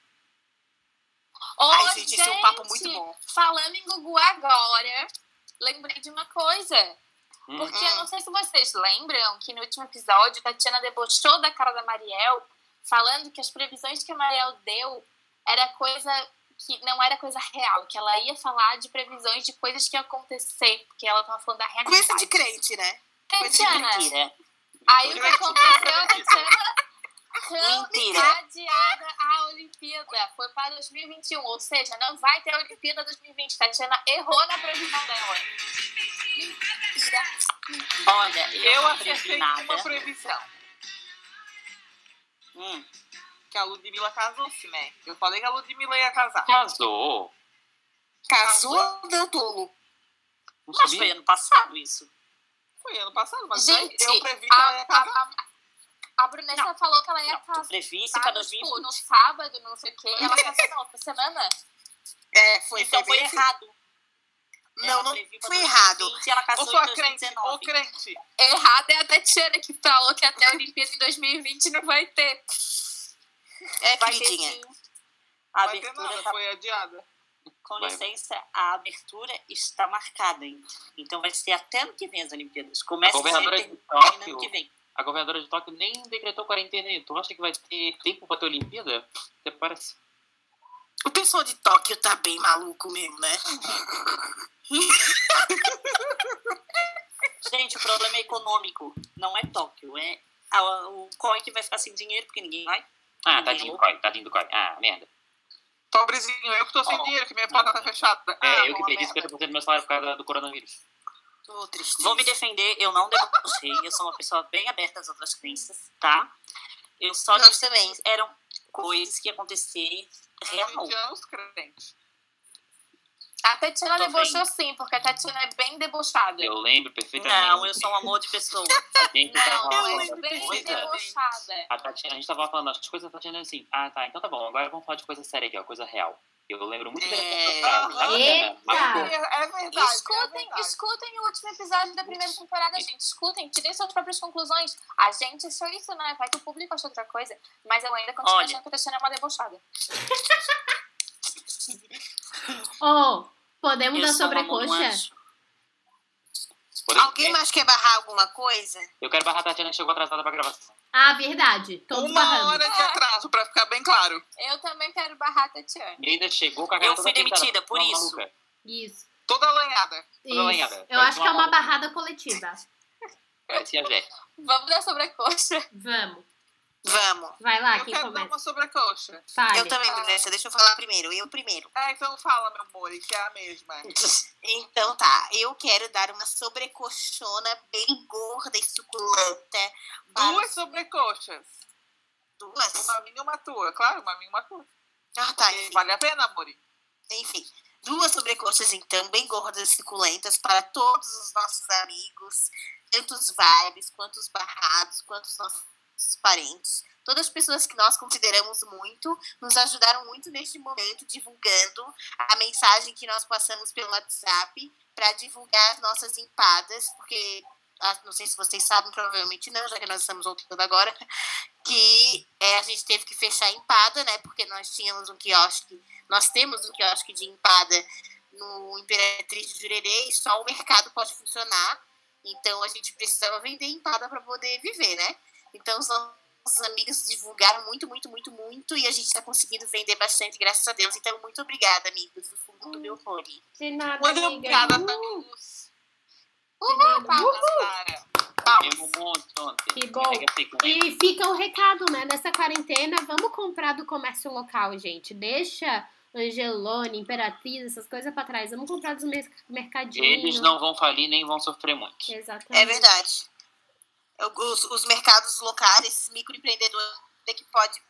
Ô, Ai, gente, esse é um papo muito bom. Falando em Gugu agora, lembrei de uma coisa. Hum. Porque eu não sei se vocês lembram que no último episódio, Tatiana debochou da cara da Mariel, falando que as previsões que a Mariel deu era coisa que não era coisa real, que ela ia falar de previsões de coisas que iam acontecer, porque ela tava falando da realidade. Coisa de crente, né? Coisa de Tatiana, Mentira. aí o que aconteceu, a Tatiana tão Mentira. adiada a Olimpíada. Foi para 2021, ou seja, não vai ter a Olimpíada 2020. Tatiana errou na previsão dela. Mentira. Olha, eu, Eu não acertei uma previsão. Hum, Que a Ludmilla casou-se, né? Eu falei que a Ludmilla ia casar. Casou. Casou deu tolo. Não mas sabia. foi ano passado isso. Foi ano passado, mas Gente, eu previ que ela ia a, casar. a, A Brunessa falou que ela ia Não, casar previsse pra tipo, 2020. no sábado, não sei o quê. Ela casou na outra semana. É, foi, Então foi errado. Não, Ela não foi errado. 2020 e ela Ô, casou sua em crente, ô 2019. crente. Errado é a Tatiana que falou que até a Olimpíada em 2020 não vai ter. É, Vai ter queridinha. sim. A Vai ter abertura nada, tá foi adiada. Com Vai. licença, a abertura está marcada. hein? Então vai ser até ano que vem as Olimpíadas. A Começa governadora sempre de termina Tóquio, ano que vem. a governadora de Tóquio nem decretou quarentena. aí. Tu acha que vai ter tempo pra ter Olimpíada? Até parece. O pessoal de Tóquio tá bem maluco mesmo, né? Gente, o problema é econômico. Não é Tóquio. É a- o COI que vai ficar sem dinheiro porque ninguém vai. Ah, tadinho do louco. Coi, tadinho do Coi. Ah, merda. Pobrezinho, eu que tô sem Ó. dinheiro, que minha porta tá fechada. É, ah, eu que perdi merda. 50% do meu salário por causa do coronavírus. Tô triste. Vou me defender, eu não debochei. Eu sou uma pessoa bem aberta às outras crenças, tá? Eu só disse eram coisas que iam acontecer real. Dia, os crentes. A Tatiana debochou sim, porque a Tatiana é bem debochada. Eu lembro perfeitamente. Não, eu sou um amor de pessoa. A gente tava Não, falando- é bem debochada. a, Tatiana, a gente tava falando as coisas, a Tatiana assim, ah tá, então tá bom, agora vamos falar de coisa séria aqui, ó, coisa real. Eu lembro muito bem É. frase, tá. É, é verdade. é Escutem, verdade. escutem o último episódio da primeira temporada, gente. Escutem, tirem suas próprias conclusões. A gente achou isso, né? Vai que o público achou outra coisa. Mas eu ainda continuo Olha. achando que a Tatiana é uma debochada. Ô, podemos dar sobrecoxa? Por Alguém exemplo, mais quer barrar alguma coisa? Eu quero barrar a Tatiana que chegou atrasada pra gravação. Ah, verdade. Todos Uma barrando. hora de atraso, pra ficar bem claro. Eu também quero barrar a Tatiana. E ainda chegou com a cara Eu toda fui demitida por isso. maluca. Isso. Toda alanhada. Lenhada. Eu Parece acho que é uma maluca. barrada coletiva. A Jé. Vamos dar sobrecoxa. Vamos. Vamos. Vai lá, eu quem quero dar começa? uma sobrecoxa. Fale. Eu também, Vanessa. Deixa eu falar primeiro. Eu primeiro. É, então fala, meu amor, que é a mesma. Então tá. Eu quero dar uma sobrecoxona bem gorda e suculenta. para Duas sobrecoxas. Duas? Uma minha e uma tua. Claro, uma minha e uma tua. Ah, tá. Vale a pena, amor. Enfim, duas sobrecoxas, então, bem gordas e suculentas para todos os nossos amigos, tanto os vibes, quanto os barrados, quanto os nossos parentes. Todas as pessoas que nós consideramos muito, nos ajudaram muito neste momento, divulgando a mensagem que nós passamos pelo WhatsApp para divulgar as nossas empadas, porque ah, não sei se vocês sabem, provavelmente não, já que nós estamos voltando agora, que é, a gente teve que fechar a empada, né? Porque nós tínhamos um quiosque, nós temos um quiosque de empada no Imperatriz de Jurerê e só o mercado pode funcionar. Então a gente precisava vender empada para poder viver, né? Então os nossos amigos divulgaram muito, muito, muito, muito e a gente está conseguindo vender bastante, graças a Deus. Então, muito obrigada, amigos, do fundo do meu fone. De nada, Muito amiga. obrigada, amigos. nada. Palmas. Um monte ontem. Que bom. E fica o recado, né? Nessa quarentena, vamos comprar do comércio local, gente. Deixa Angelone, Imperatriz, essas coisas pra trás. Vamos comprar dos mer mercadinhos. Eles não vão falir nem vão sofrer muito. Exatamente. É verdade. Os, os mercados locais, esses microempreendedores que pode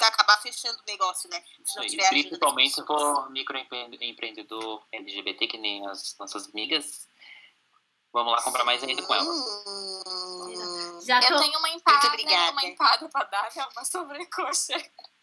acabar fechando o negócio, né? Se não E tiver ajuda principalmente se for microempreendedor LGBT, que nem as nossas amigas. Vamos lá comprar mais ainda com elas. Hum, Já Eu tô... tenho uma empada, uma empada pra dar, que é uma sobrecoxa.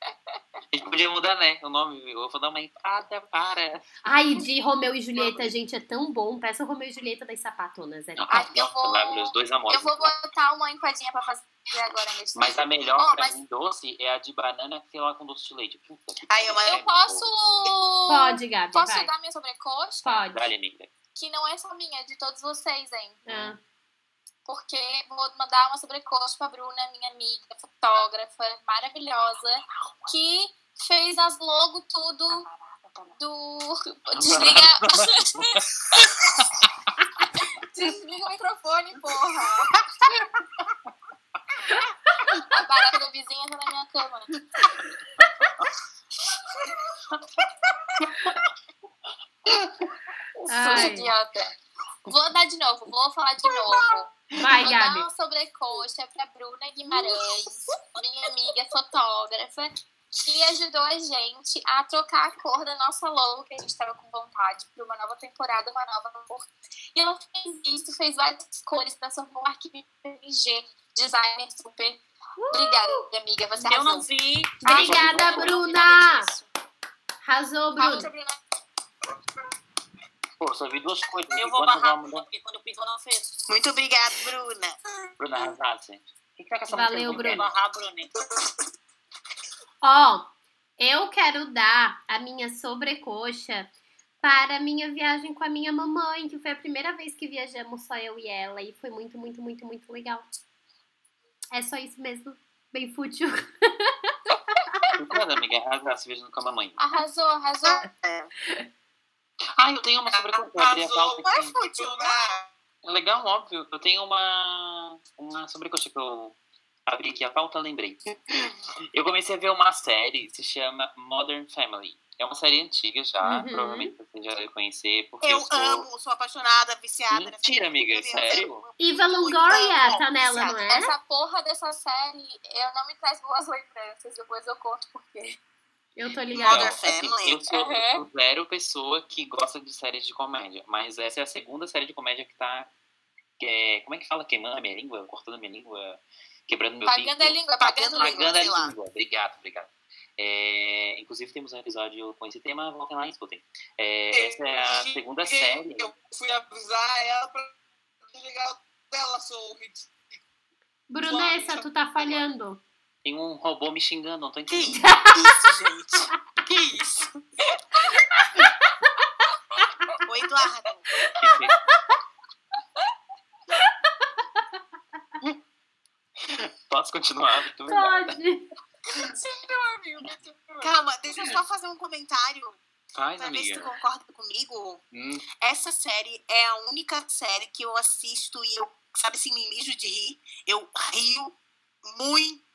A gente podia mudar, né? O nome. Eu vou dar uma empada para. Ai, de Romeu e Julieta, gente, é tão bom. Peça o Romeu e Julieta das sapatonas. É Ai, eu vou- maravilhoso, dois amores. Eu vou botar uma empadinha pra fazer agora mesmo. Mas a melhor Oh, pra mas- mim doce é a de banana que sei lá com doce de leite. Puta Ai, eu-. Eu posso. Pode, Gabi, Posso vai. dar minha sobrecoxa? Pode. Dá-lhe, amiga. Que não é só minha, é de todos vocês, hein? Ah, Porque vou mandar uma sobrecoxa pra Bruna, minha amiga, fotógrafa maravilhosa, que fez as logo tudo do. Desliga. Desliga o microfone, porra! A barata da vizinha tá na minha cama. Ai. Sou idiota. Vou dar de novo, vou falar de novo. Vai, Vou dar Gabi. uma sobrecoxa pra Bruna Guimarães, minha amiga fotógrafa, que ajudou a gente a trocar a cor da nossa logo, que a gente estava com vontade, para uma nova temporada, uma nova cor. E ela fez isso, fez várias cores, transformou o arquivo PNG, designer super Obrigada, amiga. Você Eu arrasou. não vi. Obrigada, Ah, Bruna! Arrasou, Bruna. pra Bruna. Pô, só vi duas coisas. Eu vou barrar, vamos- porque quando o Pivô não fez. Muito obrigada, Bruna. Bruna arrasasse. O que, que tá com essa Valeu, Bruna. barrar, Bruna. Ó, eu quero dar a minha sobrecoxa para a minha viagem com a minha mamãe, que foi a primeira vez que viajamos só eu e ela, e foi muito, muito, muito, muito legal. É só isso mesmo, bem fútil. Obrigada, amiga. Arrasasse viajando com a mamãe. Arrasou, arrasou. Ah, eu tenho uma sobrecoxa. Eu abri a pauta Vai, aqui. fútil, né? É legal, óbvio. Eu tenho uma, uma sobrecoxa que eu abri aqui a pauta, lembrei. Eu comecei a ver uma série, se chama Modern Family. É uma série antiga já, Uhum. provavelmente você já deve conhecer, porque Eu eu, sou... amo, sou apaixonada, viciada nessa Mentira, amiga, Deus, sério? Iva Longoria tá nela, não é? Essa porra dessa série eu não me traz boas lembranças. Depois eu conto por quê. Eu tô Modern ligada. assim, Family. eu, sou, Uhum. eu sou zero pessoa que gosta de séries de comédia, mas essa é a segunda série de comédia que tá... é- como é que fala? Queimando a minha língua? Cortando a minha língua? Quebrando meu Pagando bico? a língua, Pagando pagando a língua. Pagando a lá. língua. Obrigado, obrigado. É, inclusive temos um episódio com esse tema, voltem lá e escutem. É, essa é a segunda série. Eu fui avisar ela pra desligar o dela, sou. Brunessa, tu tá falhando. Tem um robô me xingando, não tô Que entendendo. isso, gente? Que isso? Ô, Eduardo, Posso continuar? Muito Pode. calma, deixa eu só fazer um comentário Faz, pra ver se tu amiga. concorda comigo. Hum, Essa série é a única série que eu assisto e eu, sabe assim, me mijo de rir. Eu rio muito.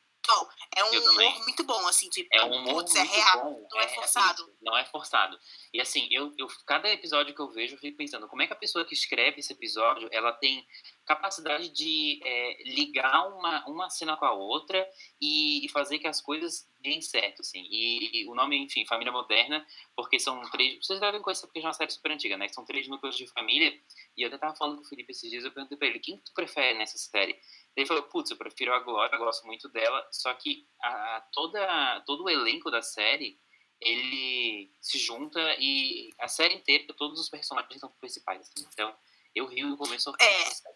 É um humor muito bom, assim, tipo, é um humor putz, é muito real. bom. não é forçado. isso, não é forçado. E assim, eu, eu, cada episódio que eu vejo, eu fico pensando, como é que a pessoa que escreve esse episódio, ela tem capacidade de é, ligar uma, uma cena com a outra e, e fazer que as coisas deem certo, assim. E, e o nome, enfim, Família Moderna, porque são três... Vocês devem conhecer porque é uma série super antiga, né? São três núcleos de família. E eu até tava falando com o Felipe esses dias, eu perguntei pra ele, quem tu prefere nessa série? Ele falou, putz, eu prefiro a Glória, eu gosto muito dela, só que a, toda, todo o elenco da série, ele se junta e a série inteira, todos os personagens são principais, assim. Então, eu rio no começo É.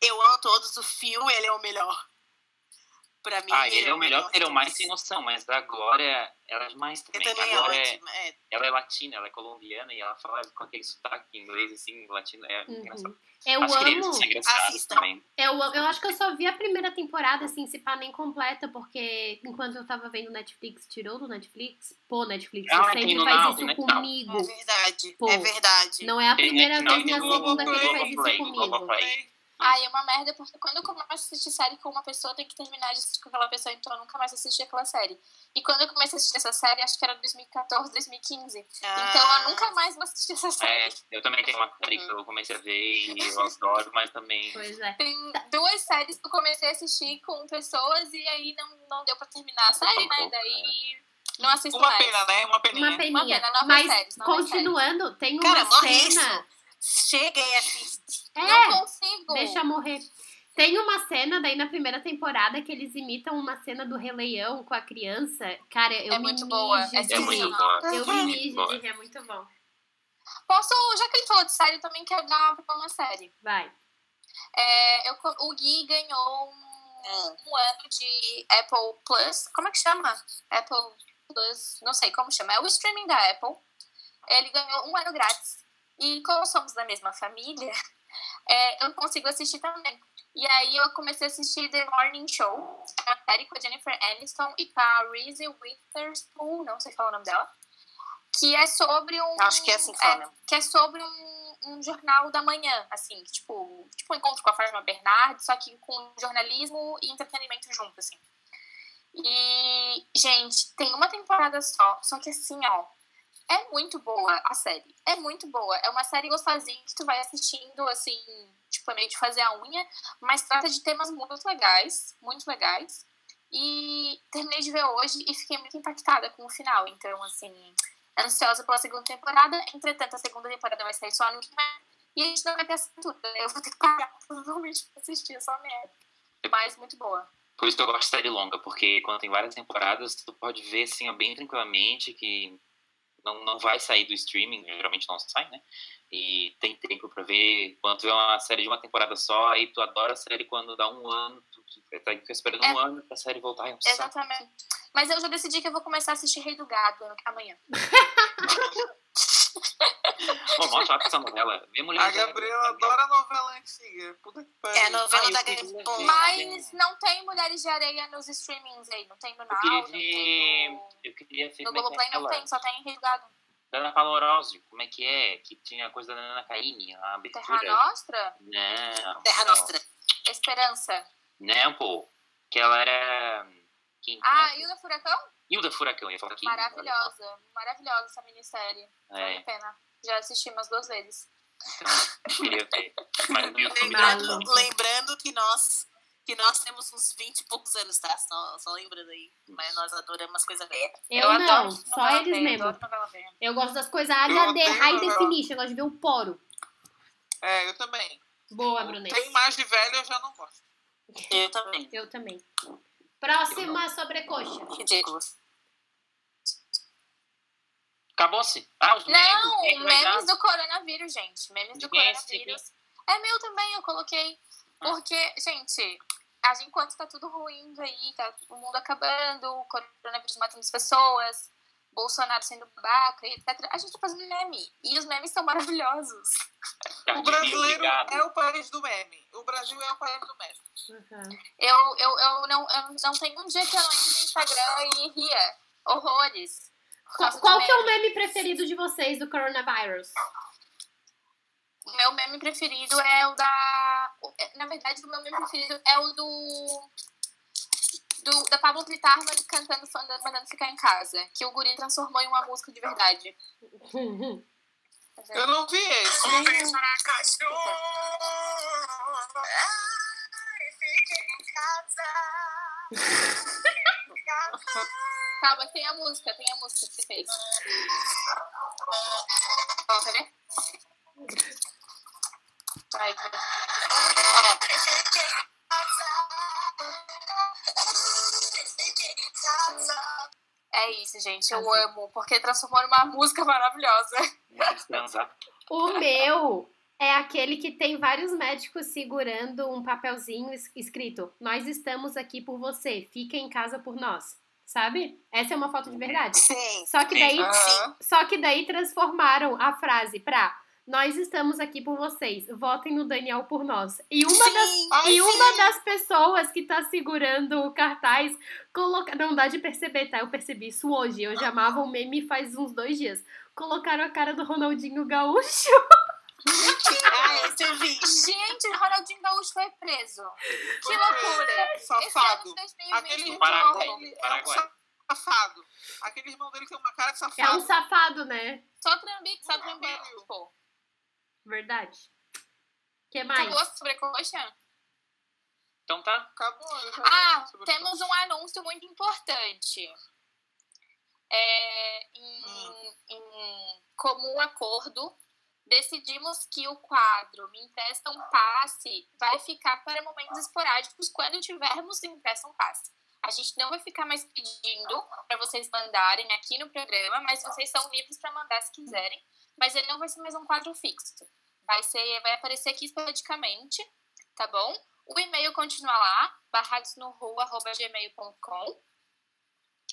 Eu amo todos, o Phil, ele é o melhor. Pra mim, Ah, ele é o melhor ele é o de mais todos. sem noção, mas da Glória, ela é mais também. também A é Glória é. É. ela é latina, ela é colombiana e ela fala com aquele sotaque inglês, assim, latino, é Uhum. engraçado. Eu crianças amo. engraçadas Assista. também. Eu, eu acho que eu só vi a primeira temporada, assim, se pá, nem completa, porque enquanto eu tava vendo Netflix, tirou do Netflix? Pô, Netflix, Ah, você sempre faz isso no Now. comigo. É verdade. Pô, é verdade. Não é a Tem primeira vez nem a segunda que ele faz isso comigo. Ai, é uma merda, porque quando eu começo a assistir série com uma pessoa, eu tenho que terminar de assistir com aquela pessoa, então eu nunca mais assisti aquela série. E quando eu comecei a assistir essa série, acho que era 2014, 2015. Então Ah, eu nunca mais vou assistir essa É, série. eu também tenho uma série que eu comecei a ver e eu adoro, mas também. Pois é. Tem duas séries que eu comecei a assistir com pessoas e aí não, não deu pra terminar a série, né? Daí não assisto Uma mais. pena, né? Uma peninha. Uma peninha. pena, novas Mas, séries, continuando, tem uma Cara, morre cena... Chega e assiste. É, Não consigo. deixa morrer. Tem uma cena daí na primeira temporada que eles imitam uma cena do Rei Leão com a criança. Cara, eu É me muito boa, de é É muito boa. Eu me Muito mijo boa. de rir, é muito bom. Posso, já que ele falou de série, eu também quero dar pra uma série. Vai. É, eu, o Gui ganhou um, um ano de Apple Plus. Como é que chama? Apple Plus, não sei como chama. É o streaming da Apple. Ele ganhou um ano grátis. E como somos da mesma família, é, eu consigo assistir também. E aí eu comecei a assistir The Morning Show, é uma série com a Jennifer Aniston e com a Reese Witherspoon, não sei falar o nome dela. Que é sobre um. Acho que é assim que fala mesmo. que é sobre um, um jornal da manhã, assim, tipo, tipo um encontro com a Fátima Bernardes, só que com jornalismo e entretenimento junto, assim. E, gente, tem uma temporada só, só que assim, ó, é muito boa a série. É muito boa. É uma série gostosinha que tu vai assistindo, assim, tipo, é meio de fazer a unha, mas trata de temas muito legais, muito legais. E terminei de ver hoje e fiquei muito impactada com o final. Então, assim, ansiosa pela segunda temporada. Entretanto, a segunda temporada vai sair só ano que. E a gente não vai ter assinatura. né? Eu vou ter que pagar provavelmente pra assistir essa merda. Mas muito boa. Por isso que eu gosto de série longa, porque quando tem várias temporadas, tu pode ver assim, bem tranquilamente que não, não vai sair do streaming, geralmente não sai, né? E tem tempo pra ver. Quando tu vê uma série de uma temporada só, aí tu adora a série quando dá um ano, tu tá esperando É. um ano pra série voltar e um saco. Exatamente. Mas eu já decidi que eu vou começar a assistir Rei do Gado amanhã. Pô, mó chata essa novela. Vê mulher. A Gabriela adora novela antiga. Puta que pariu. É a novela Ah, eu da queria Gabriela. Mas não tem Mulheres de Areia nos streamings aí. Não tem no Eu Now, queria não ver. tem no... Eu queria ver No é que é Globoplay não tem, só tem Rei do Gado. Da Ana Paula Orozio, como é que é? Que tinha a coisa da Ana Caymmi, a abertura. Terra Nostra? Não. Terra. Nostra. Esperança. Não, pô. Que ela era. Quem, Ah, né? Hilda Furacão? Hilda Furacão, ia falar aqui. Maravilhosa. Maravilhosa essa minissérie. Vale a É, pena. Já assisti umas duas vezes. então. Mas Lembrando, lembrando que nós que nós temos uns 20 e poucos anos, tá? Só, só lembrando aí. Mas nós adoramos as coisas velhas. Eu, não, adoro só eles velha, mesmo. velha. Eu gosto das coisas Eu HD, High novela. Definition. Eu gosto de ver o poro. É, eu também. Boa, Brunete. Tem mais de velho, eu já não gosto. Eu também. Eu também. Próxima sobrecoxa. Ridículo. Acabou-se. Ah, os memes. Não, memes do coronavírus, gente. Memes do esse coronavírus. É meu também, eu coloquei. Ah. Porque, gente, a gente, enquanto tá tudo ruim aí, tá o mundo acabando, o coronavírus matando as pessoas, Bolsonaro sendo babaca, e etc. A gente tá fazendo meme. E os memes são maravilhosos. O Cardi B, brasileiro é o país do meme. O Brasil é o país do meme. Uhum. Eu, eu, eu, não, eu não tenho um dia que eu não entre no Instagram e ria. Horrores. Qual, qual que é o meme. preferido de vocês do coronavírus? O meu meme preferido é o da. é, Na verdade, o meu meme preferido é o do. do da Pablo Vittar cantando mandando ficar em casa. Que o Guri transformou em uma música de verdade. Eu não vi esse. Calma, tem a música, tem a música que você fez. Ó, quer ver? Vai, vai. É isso, gente. Eu amo, porque transformou numa música maravilhosa. O meu é aquele que tem vários médicos segurando um papelzinho es- escrito: Nós estamos aqui por você, fica em casa por nós. Sabe? Essa é uma foto de verdade. Sim. Só que Sim. daí, Aham. só que daí transformaram a frase pra Nós estamos aqui por vocês, votem no Daniel por nós. E uma das Sim. Ai, E sim. uma das pessoas que tá segurando o cartaz coloca... Não dá de perceber, tá? Eu percebi isso hoje. Eu já amava o meme faz uns dois dias. Colocaram a cara do Ronaldinho Gaúcho. Ah, esse eu vi. Gente, o Ronaldinho Gaúcho foi preso. Que loucura. Safado. de 2020 Aquele Paraguai. é um Paraguai. safado. Aquele irmão dele tem uma cara de É um safado. safado, né? Só trambique, só trambique, pô. Verdade. que mais? Acabou a sobrecoxa? Então tá. Acabou. Ah, sobre temos um anúncio muito importante. É, em, Hum. em comum acordo, decidimos que o quadro Me Empresta um Passe vai ficar para momentos esporádicos quando tivermos Me Empresta um Passe. A gente não vai ficar mais pedindo para vocês mandarem aqui no programa, mas vocês são livres para mandar se quiserem. Mas ele não vai ser mais um quadro fixo. Vai, ser, vai aparecer aqui esporadicamente, tá bom? O e-mail continua lá, barradosnorua.gmail.com.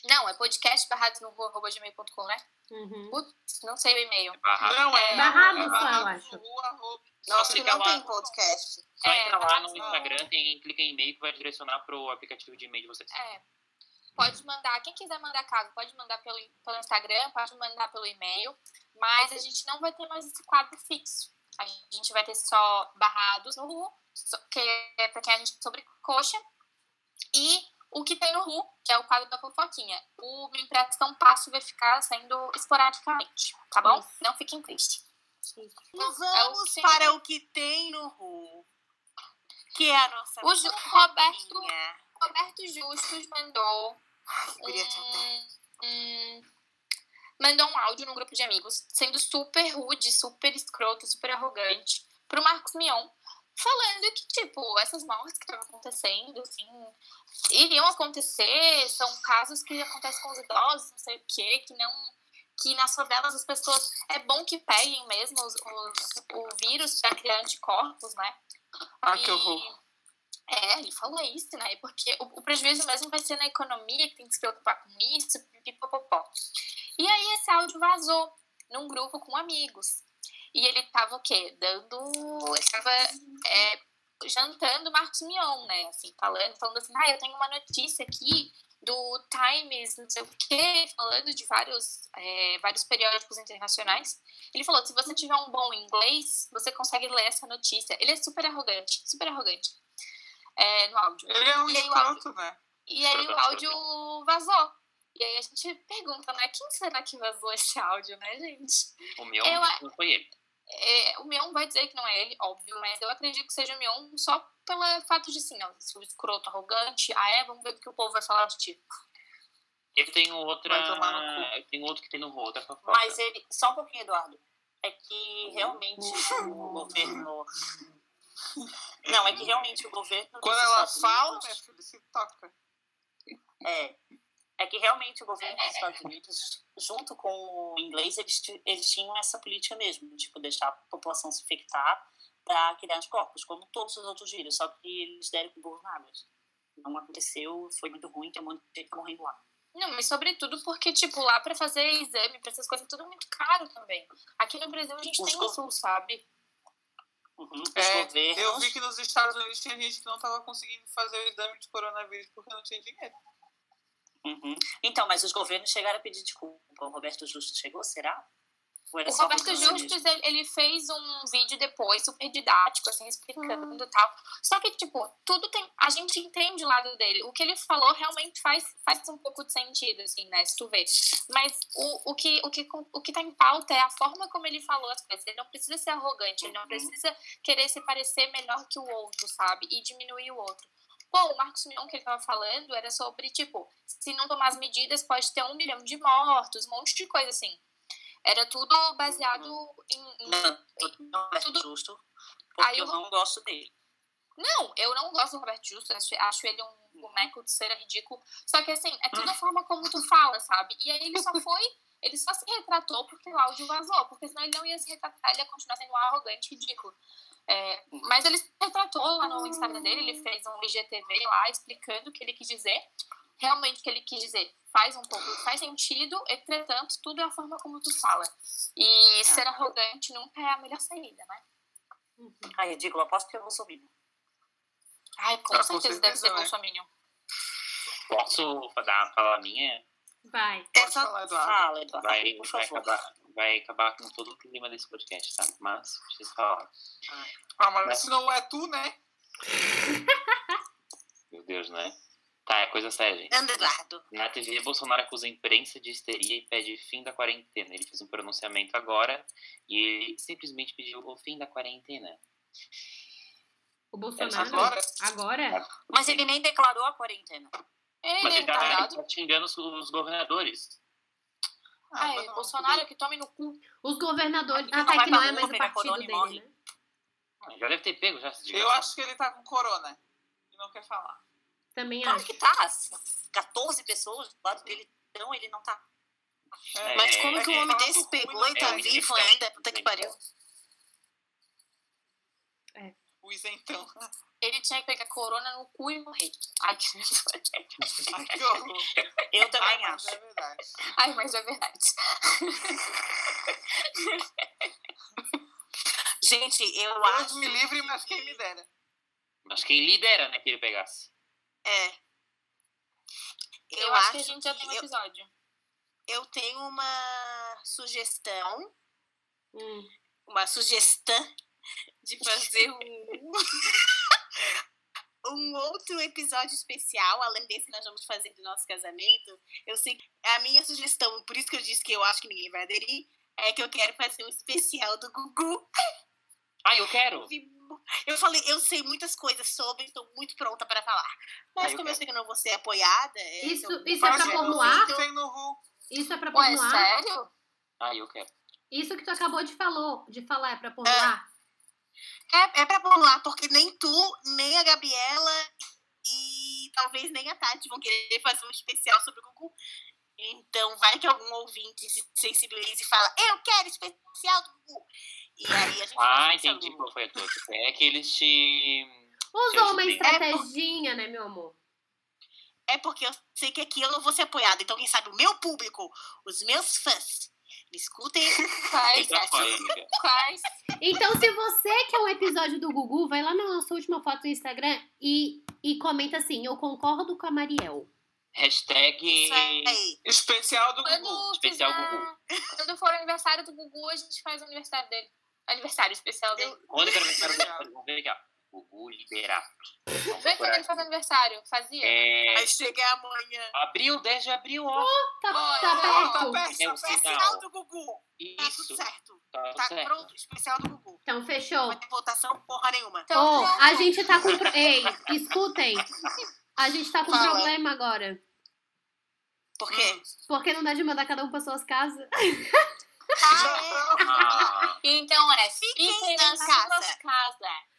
Não, é podcast barradosnorua.gmail.com, né? Uhum. Putz, não sei o e-mail. Barra. Não, é. Barrado é só, barrado eu acho. rua, Nossa, Fica não lá. tem podcast. Só É, entra lá Barrados no. Instagram, tem, clica em e-mail que vai direcionar pro aplicativo de e-mail de vocês. É. Pode mandar, quem quiser mandar caso, pode mandar pelo, pelo Instagram, pode mandar pelo e-mail, mas a gente não vai ter mais esse quadro fixo. A gente vai ter só barrados no RU, só- que é pra quem a gente sobre coxa, e o que tem no RU, que é o quadro da fofoquinha. O Me Empresta um Passo vai ficar sendo esporadicamente, tá bom? Isso. Não fiquem tristes. Vamos É o para o que tem no Ru. Que é a nossa O Ju- Roberto. Roberto Justus mandou um, um- mandou um áudio num grupo de amigos, sendo super rude, super escroto, super arrogante, pro Marcos Mion, falando que, tipo, essas mortes que estavam acontecendo, assim, iriam acontecer, são casos que acontecem com os idosos, não sei o quê, que não. Que nas favelas as pessoas. É bom que peguem mesmo os, os, o vírus para criar anticorpos, né? Ah, que horror. É, ele falou isso, né? Porque o, o, prejuízo mesmo vai ser na economia, que tem que se preocupar com isso, pipopopó. E aí esse áudio vazou num grupo com amigos. E ele tava o quê? Dando. Ele tava é, jantando Marcos Mion, né? Assim, falando, falando assim, ah, eu tenho uma notícia aqui do Times, não sei o quê, falando de vários, é, vários periódicos internacionais. Ele falou: se você tiver um bom inglês, você consegue ler essa notícia. Ele é super arrogante, super arrogante é, no áudio. Ele é um escroto, né? E aí o áudio vazou. E aí a gente pergunta, né? Quem será que vazou esse áudio, né, gente? O meu eu, não foi ele. É, o Mion vai dizer que não é ele, óbvio, mas eu acredito que seja o Mion só pelo fato de, assim, ó, o escroto arrogante, ah é, vamos ver o que o povo vai falar de ti. Ele tem outra. Tem outro que tem no outra fofoca. Mas ele. Só um pouquinho, Eduardo. É que realmente o governo não, é que realmente o governo. Quando ela fala, minha filha se toca. É. É que realmente o governo dos Estados Unidos, junto com o inglês, eles, eles tinham essa política mesmo, tipo, deixar a população se infectar para criar anticorpos, como todos os outros vírus, só que eles deram com burro na Não aconteceu, foi muito ruim, tem um monte de gente morrendo lá. Não, mas sobretudo porque, tipo, lá para fazer exame, para essas coisas, é tudo muito caro também. Aqui no Brasil a gente Os tem o SUS, sabe? Uhum. É. Eu vi que nos Estados Unidos tinha gente que não estava conseguindo fazer o exame de coronavírus porque não tinha dinheiro. Uhum. Então, mas os governos chegaram a pedir desculpa. O Roberto Justo chegou, será? O Roberto Justus, ele, ele, fez um vídeo depois, super didático, assim, explicando e tal. Só que, tipo, tudo tem. A gente entende o lado dele. O que ele falou realmente faz, faz um pouco de sentido, assim, né? Se tu vê. Mas o, o, que, o, que, o que tá em pauta é a forma como ele falou as coisas. Ele não precisa ser arrogante, ele não uhum. precisa querer se parecer melhor que o outro, sabe? E diminuir o outro. Pô, o Marcos Mion que ele tava falando era sobre, tipo, se não tomar as medidas, pode ter um milhão de mortos, um monte de coisa assim. Era tudo baseado em. em não, não é tudo... justo. Porque Aí eu, eu não gosto dele. Não, eu não gosto do Roberto Justo, acho, acho ele um boneco de cera ridículo. Só que assim, é tudo a forma como tu fala, sabe? E aí ele só foi, ele só se retratou porque o áudio vazou, porque senão ele não ia se retratar, ele ia continuar sendo um arrogante ridículo. É, mas ele se retratou lá no Instagram dele, ele fez um IGTV lá explicando o que ele quis dizer. Realmente o que ele quis dizer faz um pouco, faz sentido, entretanto, tudo é a forma como tu fala. E é. ser arrogante nunca é a melhor saída, né? Uhum. Ai, ridículo, aposto que é bolsominion. Ai, com, ah, certeza, com certeza deve ser bolsominion. Posso dar a minha? Vai. Pode falar, Eduardo. Fala, Eduardo. Vai, vai, acabar, vai acabar com todo o clima desse podcast, tá? Mas, preciso falar. Ah, mas, mas... se não é tu, né? Meu Deus, né? Tá, é coisa séria, gente. Eduardo. Na TV, Bolsonaro acusa a imprensa de histeria e pede fim da quarentena. Ele fez um pronunciamento agora e ele simplesmente pediu o fim da quarentena. O Bolsonaro? Agora? agora? Mas ele nem declarou a quarentena. Ele Mas ele tá, tá xingando os, os governadores. Ah, é, Bolsonaro que tome no cu. Os governadores. Ah, tá, que não é mais o partido dele, né? Já deve ter pego, já. Eu acho que ele tá com corona. E não quer falar. Também claro acho. que tá. 14 pessoas do lado dele, então ele não tá. É, Mas como é, que um homem desse pegou e tá vivo ainda? Puta que pariu. É. O isentão. Ele tinha que pegar corona no cu e morrer. Ai, que, Ai, que horror. Eu também Ai, acho. Mas é verdade. Ai, mas é verdade. Gente, eu Deus acho. me livre, mas quem me dera. Mas quem lidera, né, que ele pegasse. É. Eu, eu acho que a gente já tem um episódio. Eu, eu tenho uma sugestão. Hum. Uma sugestão de fazer um. um outro episódio especial, além desse que nós vamos fazer do nosso casamento. Eu sei que a minha sugestão, por isso que eu disse que eu acho que ninguém vai aderir, é que eu quero fazer um especial do Gugu. Ah, eu quero! Eu falei, eu sei muitas coisas sobre, estou muito pronta para falar. Mas como eu sei que não vou ser apoiada. É, Isso, isso é pra pôr no ar? Isso é pra pôr no ar? sério? Ah, eu quero. Isso que tu acabou de, falou, de falar é pra pôr no ar? É, é pra pular, porque nem tu, nem a Gabriela e talvez nem a Tati vão querer fazer um especial sobre o Gugu. Então vai que algum ouvinte se sensibilize e fala, eu quero especial do Gugu. E aí a gente Ah, entendi qual foi a tua. É que eles te. Usou uma estratégia, né, meu amor? É porque eu sei que aqui eu não vou ser apoiada. Então, quem sabe, o meu público, os meus fãs, escutem. Quais? Quais? Então, se você quer um episódio do Gugu, vai lá na nossa última foto no Instagram e, e comenta assim: Eu concordo com a Mariel. Hashtag. Especial do Gugu. Quando, Especial fizer- quando for o aniversário do Gugu, a gente faz o aniversário dele. Aniversário especial dele. Quando que era o aniversário do- Vamos ver aqui, ó. Gugu Liberato. Vê quando ele faz aniversário. Fazia? É, Aí chega amanhã. abril, 10 de abril, ó. Tá, Olha, tá ó, perto. Tá perto, É o é sinal sinal. do Gugu. Tá Isso. tudo certo. Tá, Tá certo. pronto, especial do Gugu. Então, fechou. Não vai ter votação porra nenhuma. Então, pronto. a gente tá com. pro- Ei, escutem. A gente tá com Fala. problema agora. Por quê? Porque não dá de mandar cada um pra suas casas. Ah, Ah, Então é, Fiquem fiquem em nas casa. suas casas. é.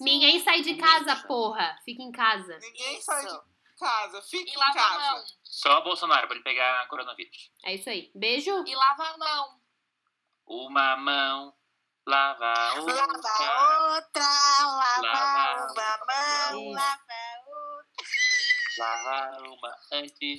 Isso. Ninguém sai de casa, porra. Fica em casa. Ninguém Isso. sai de casa. Fica E em casa. mão. só o Bolsonaro pra ele pegar coronavírus. É isso aí. Beijo. E lava a mão. Uma mão, lava a outra. Lava outra, lava Lava uma mão, Isso. lava outra. Lava uma antes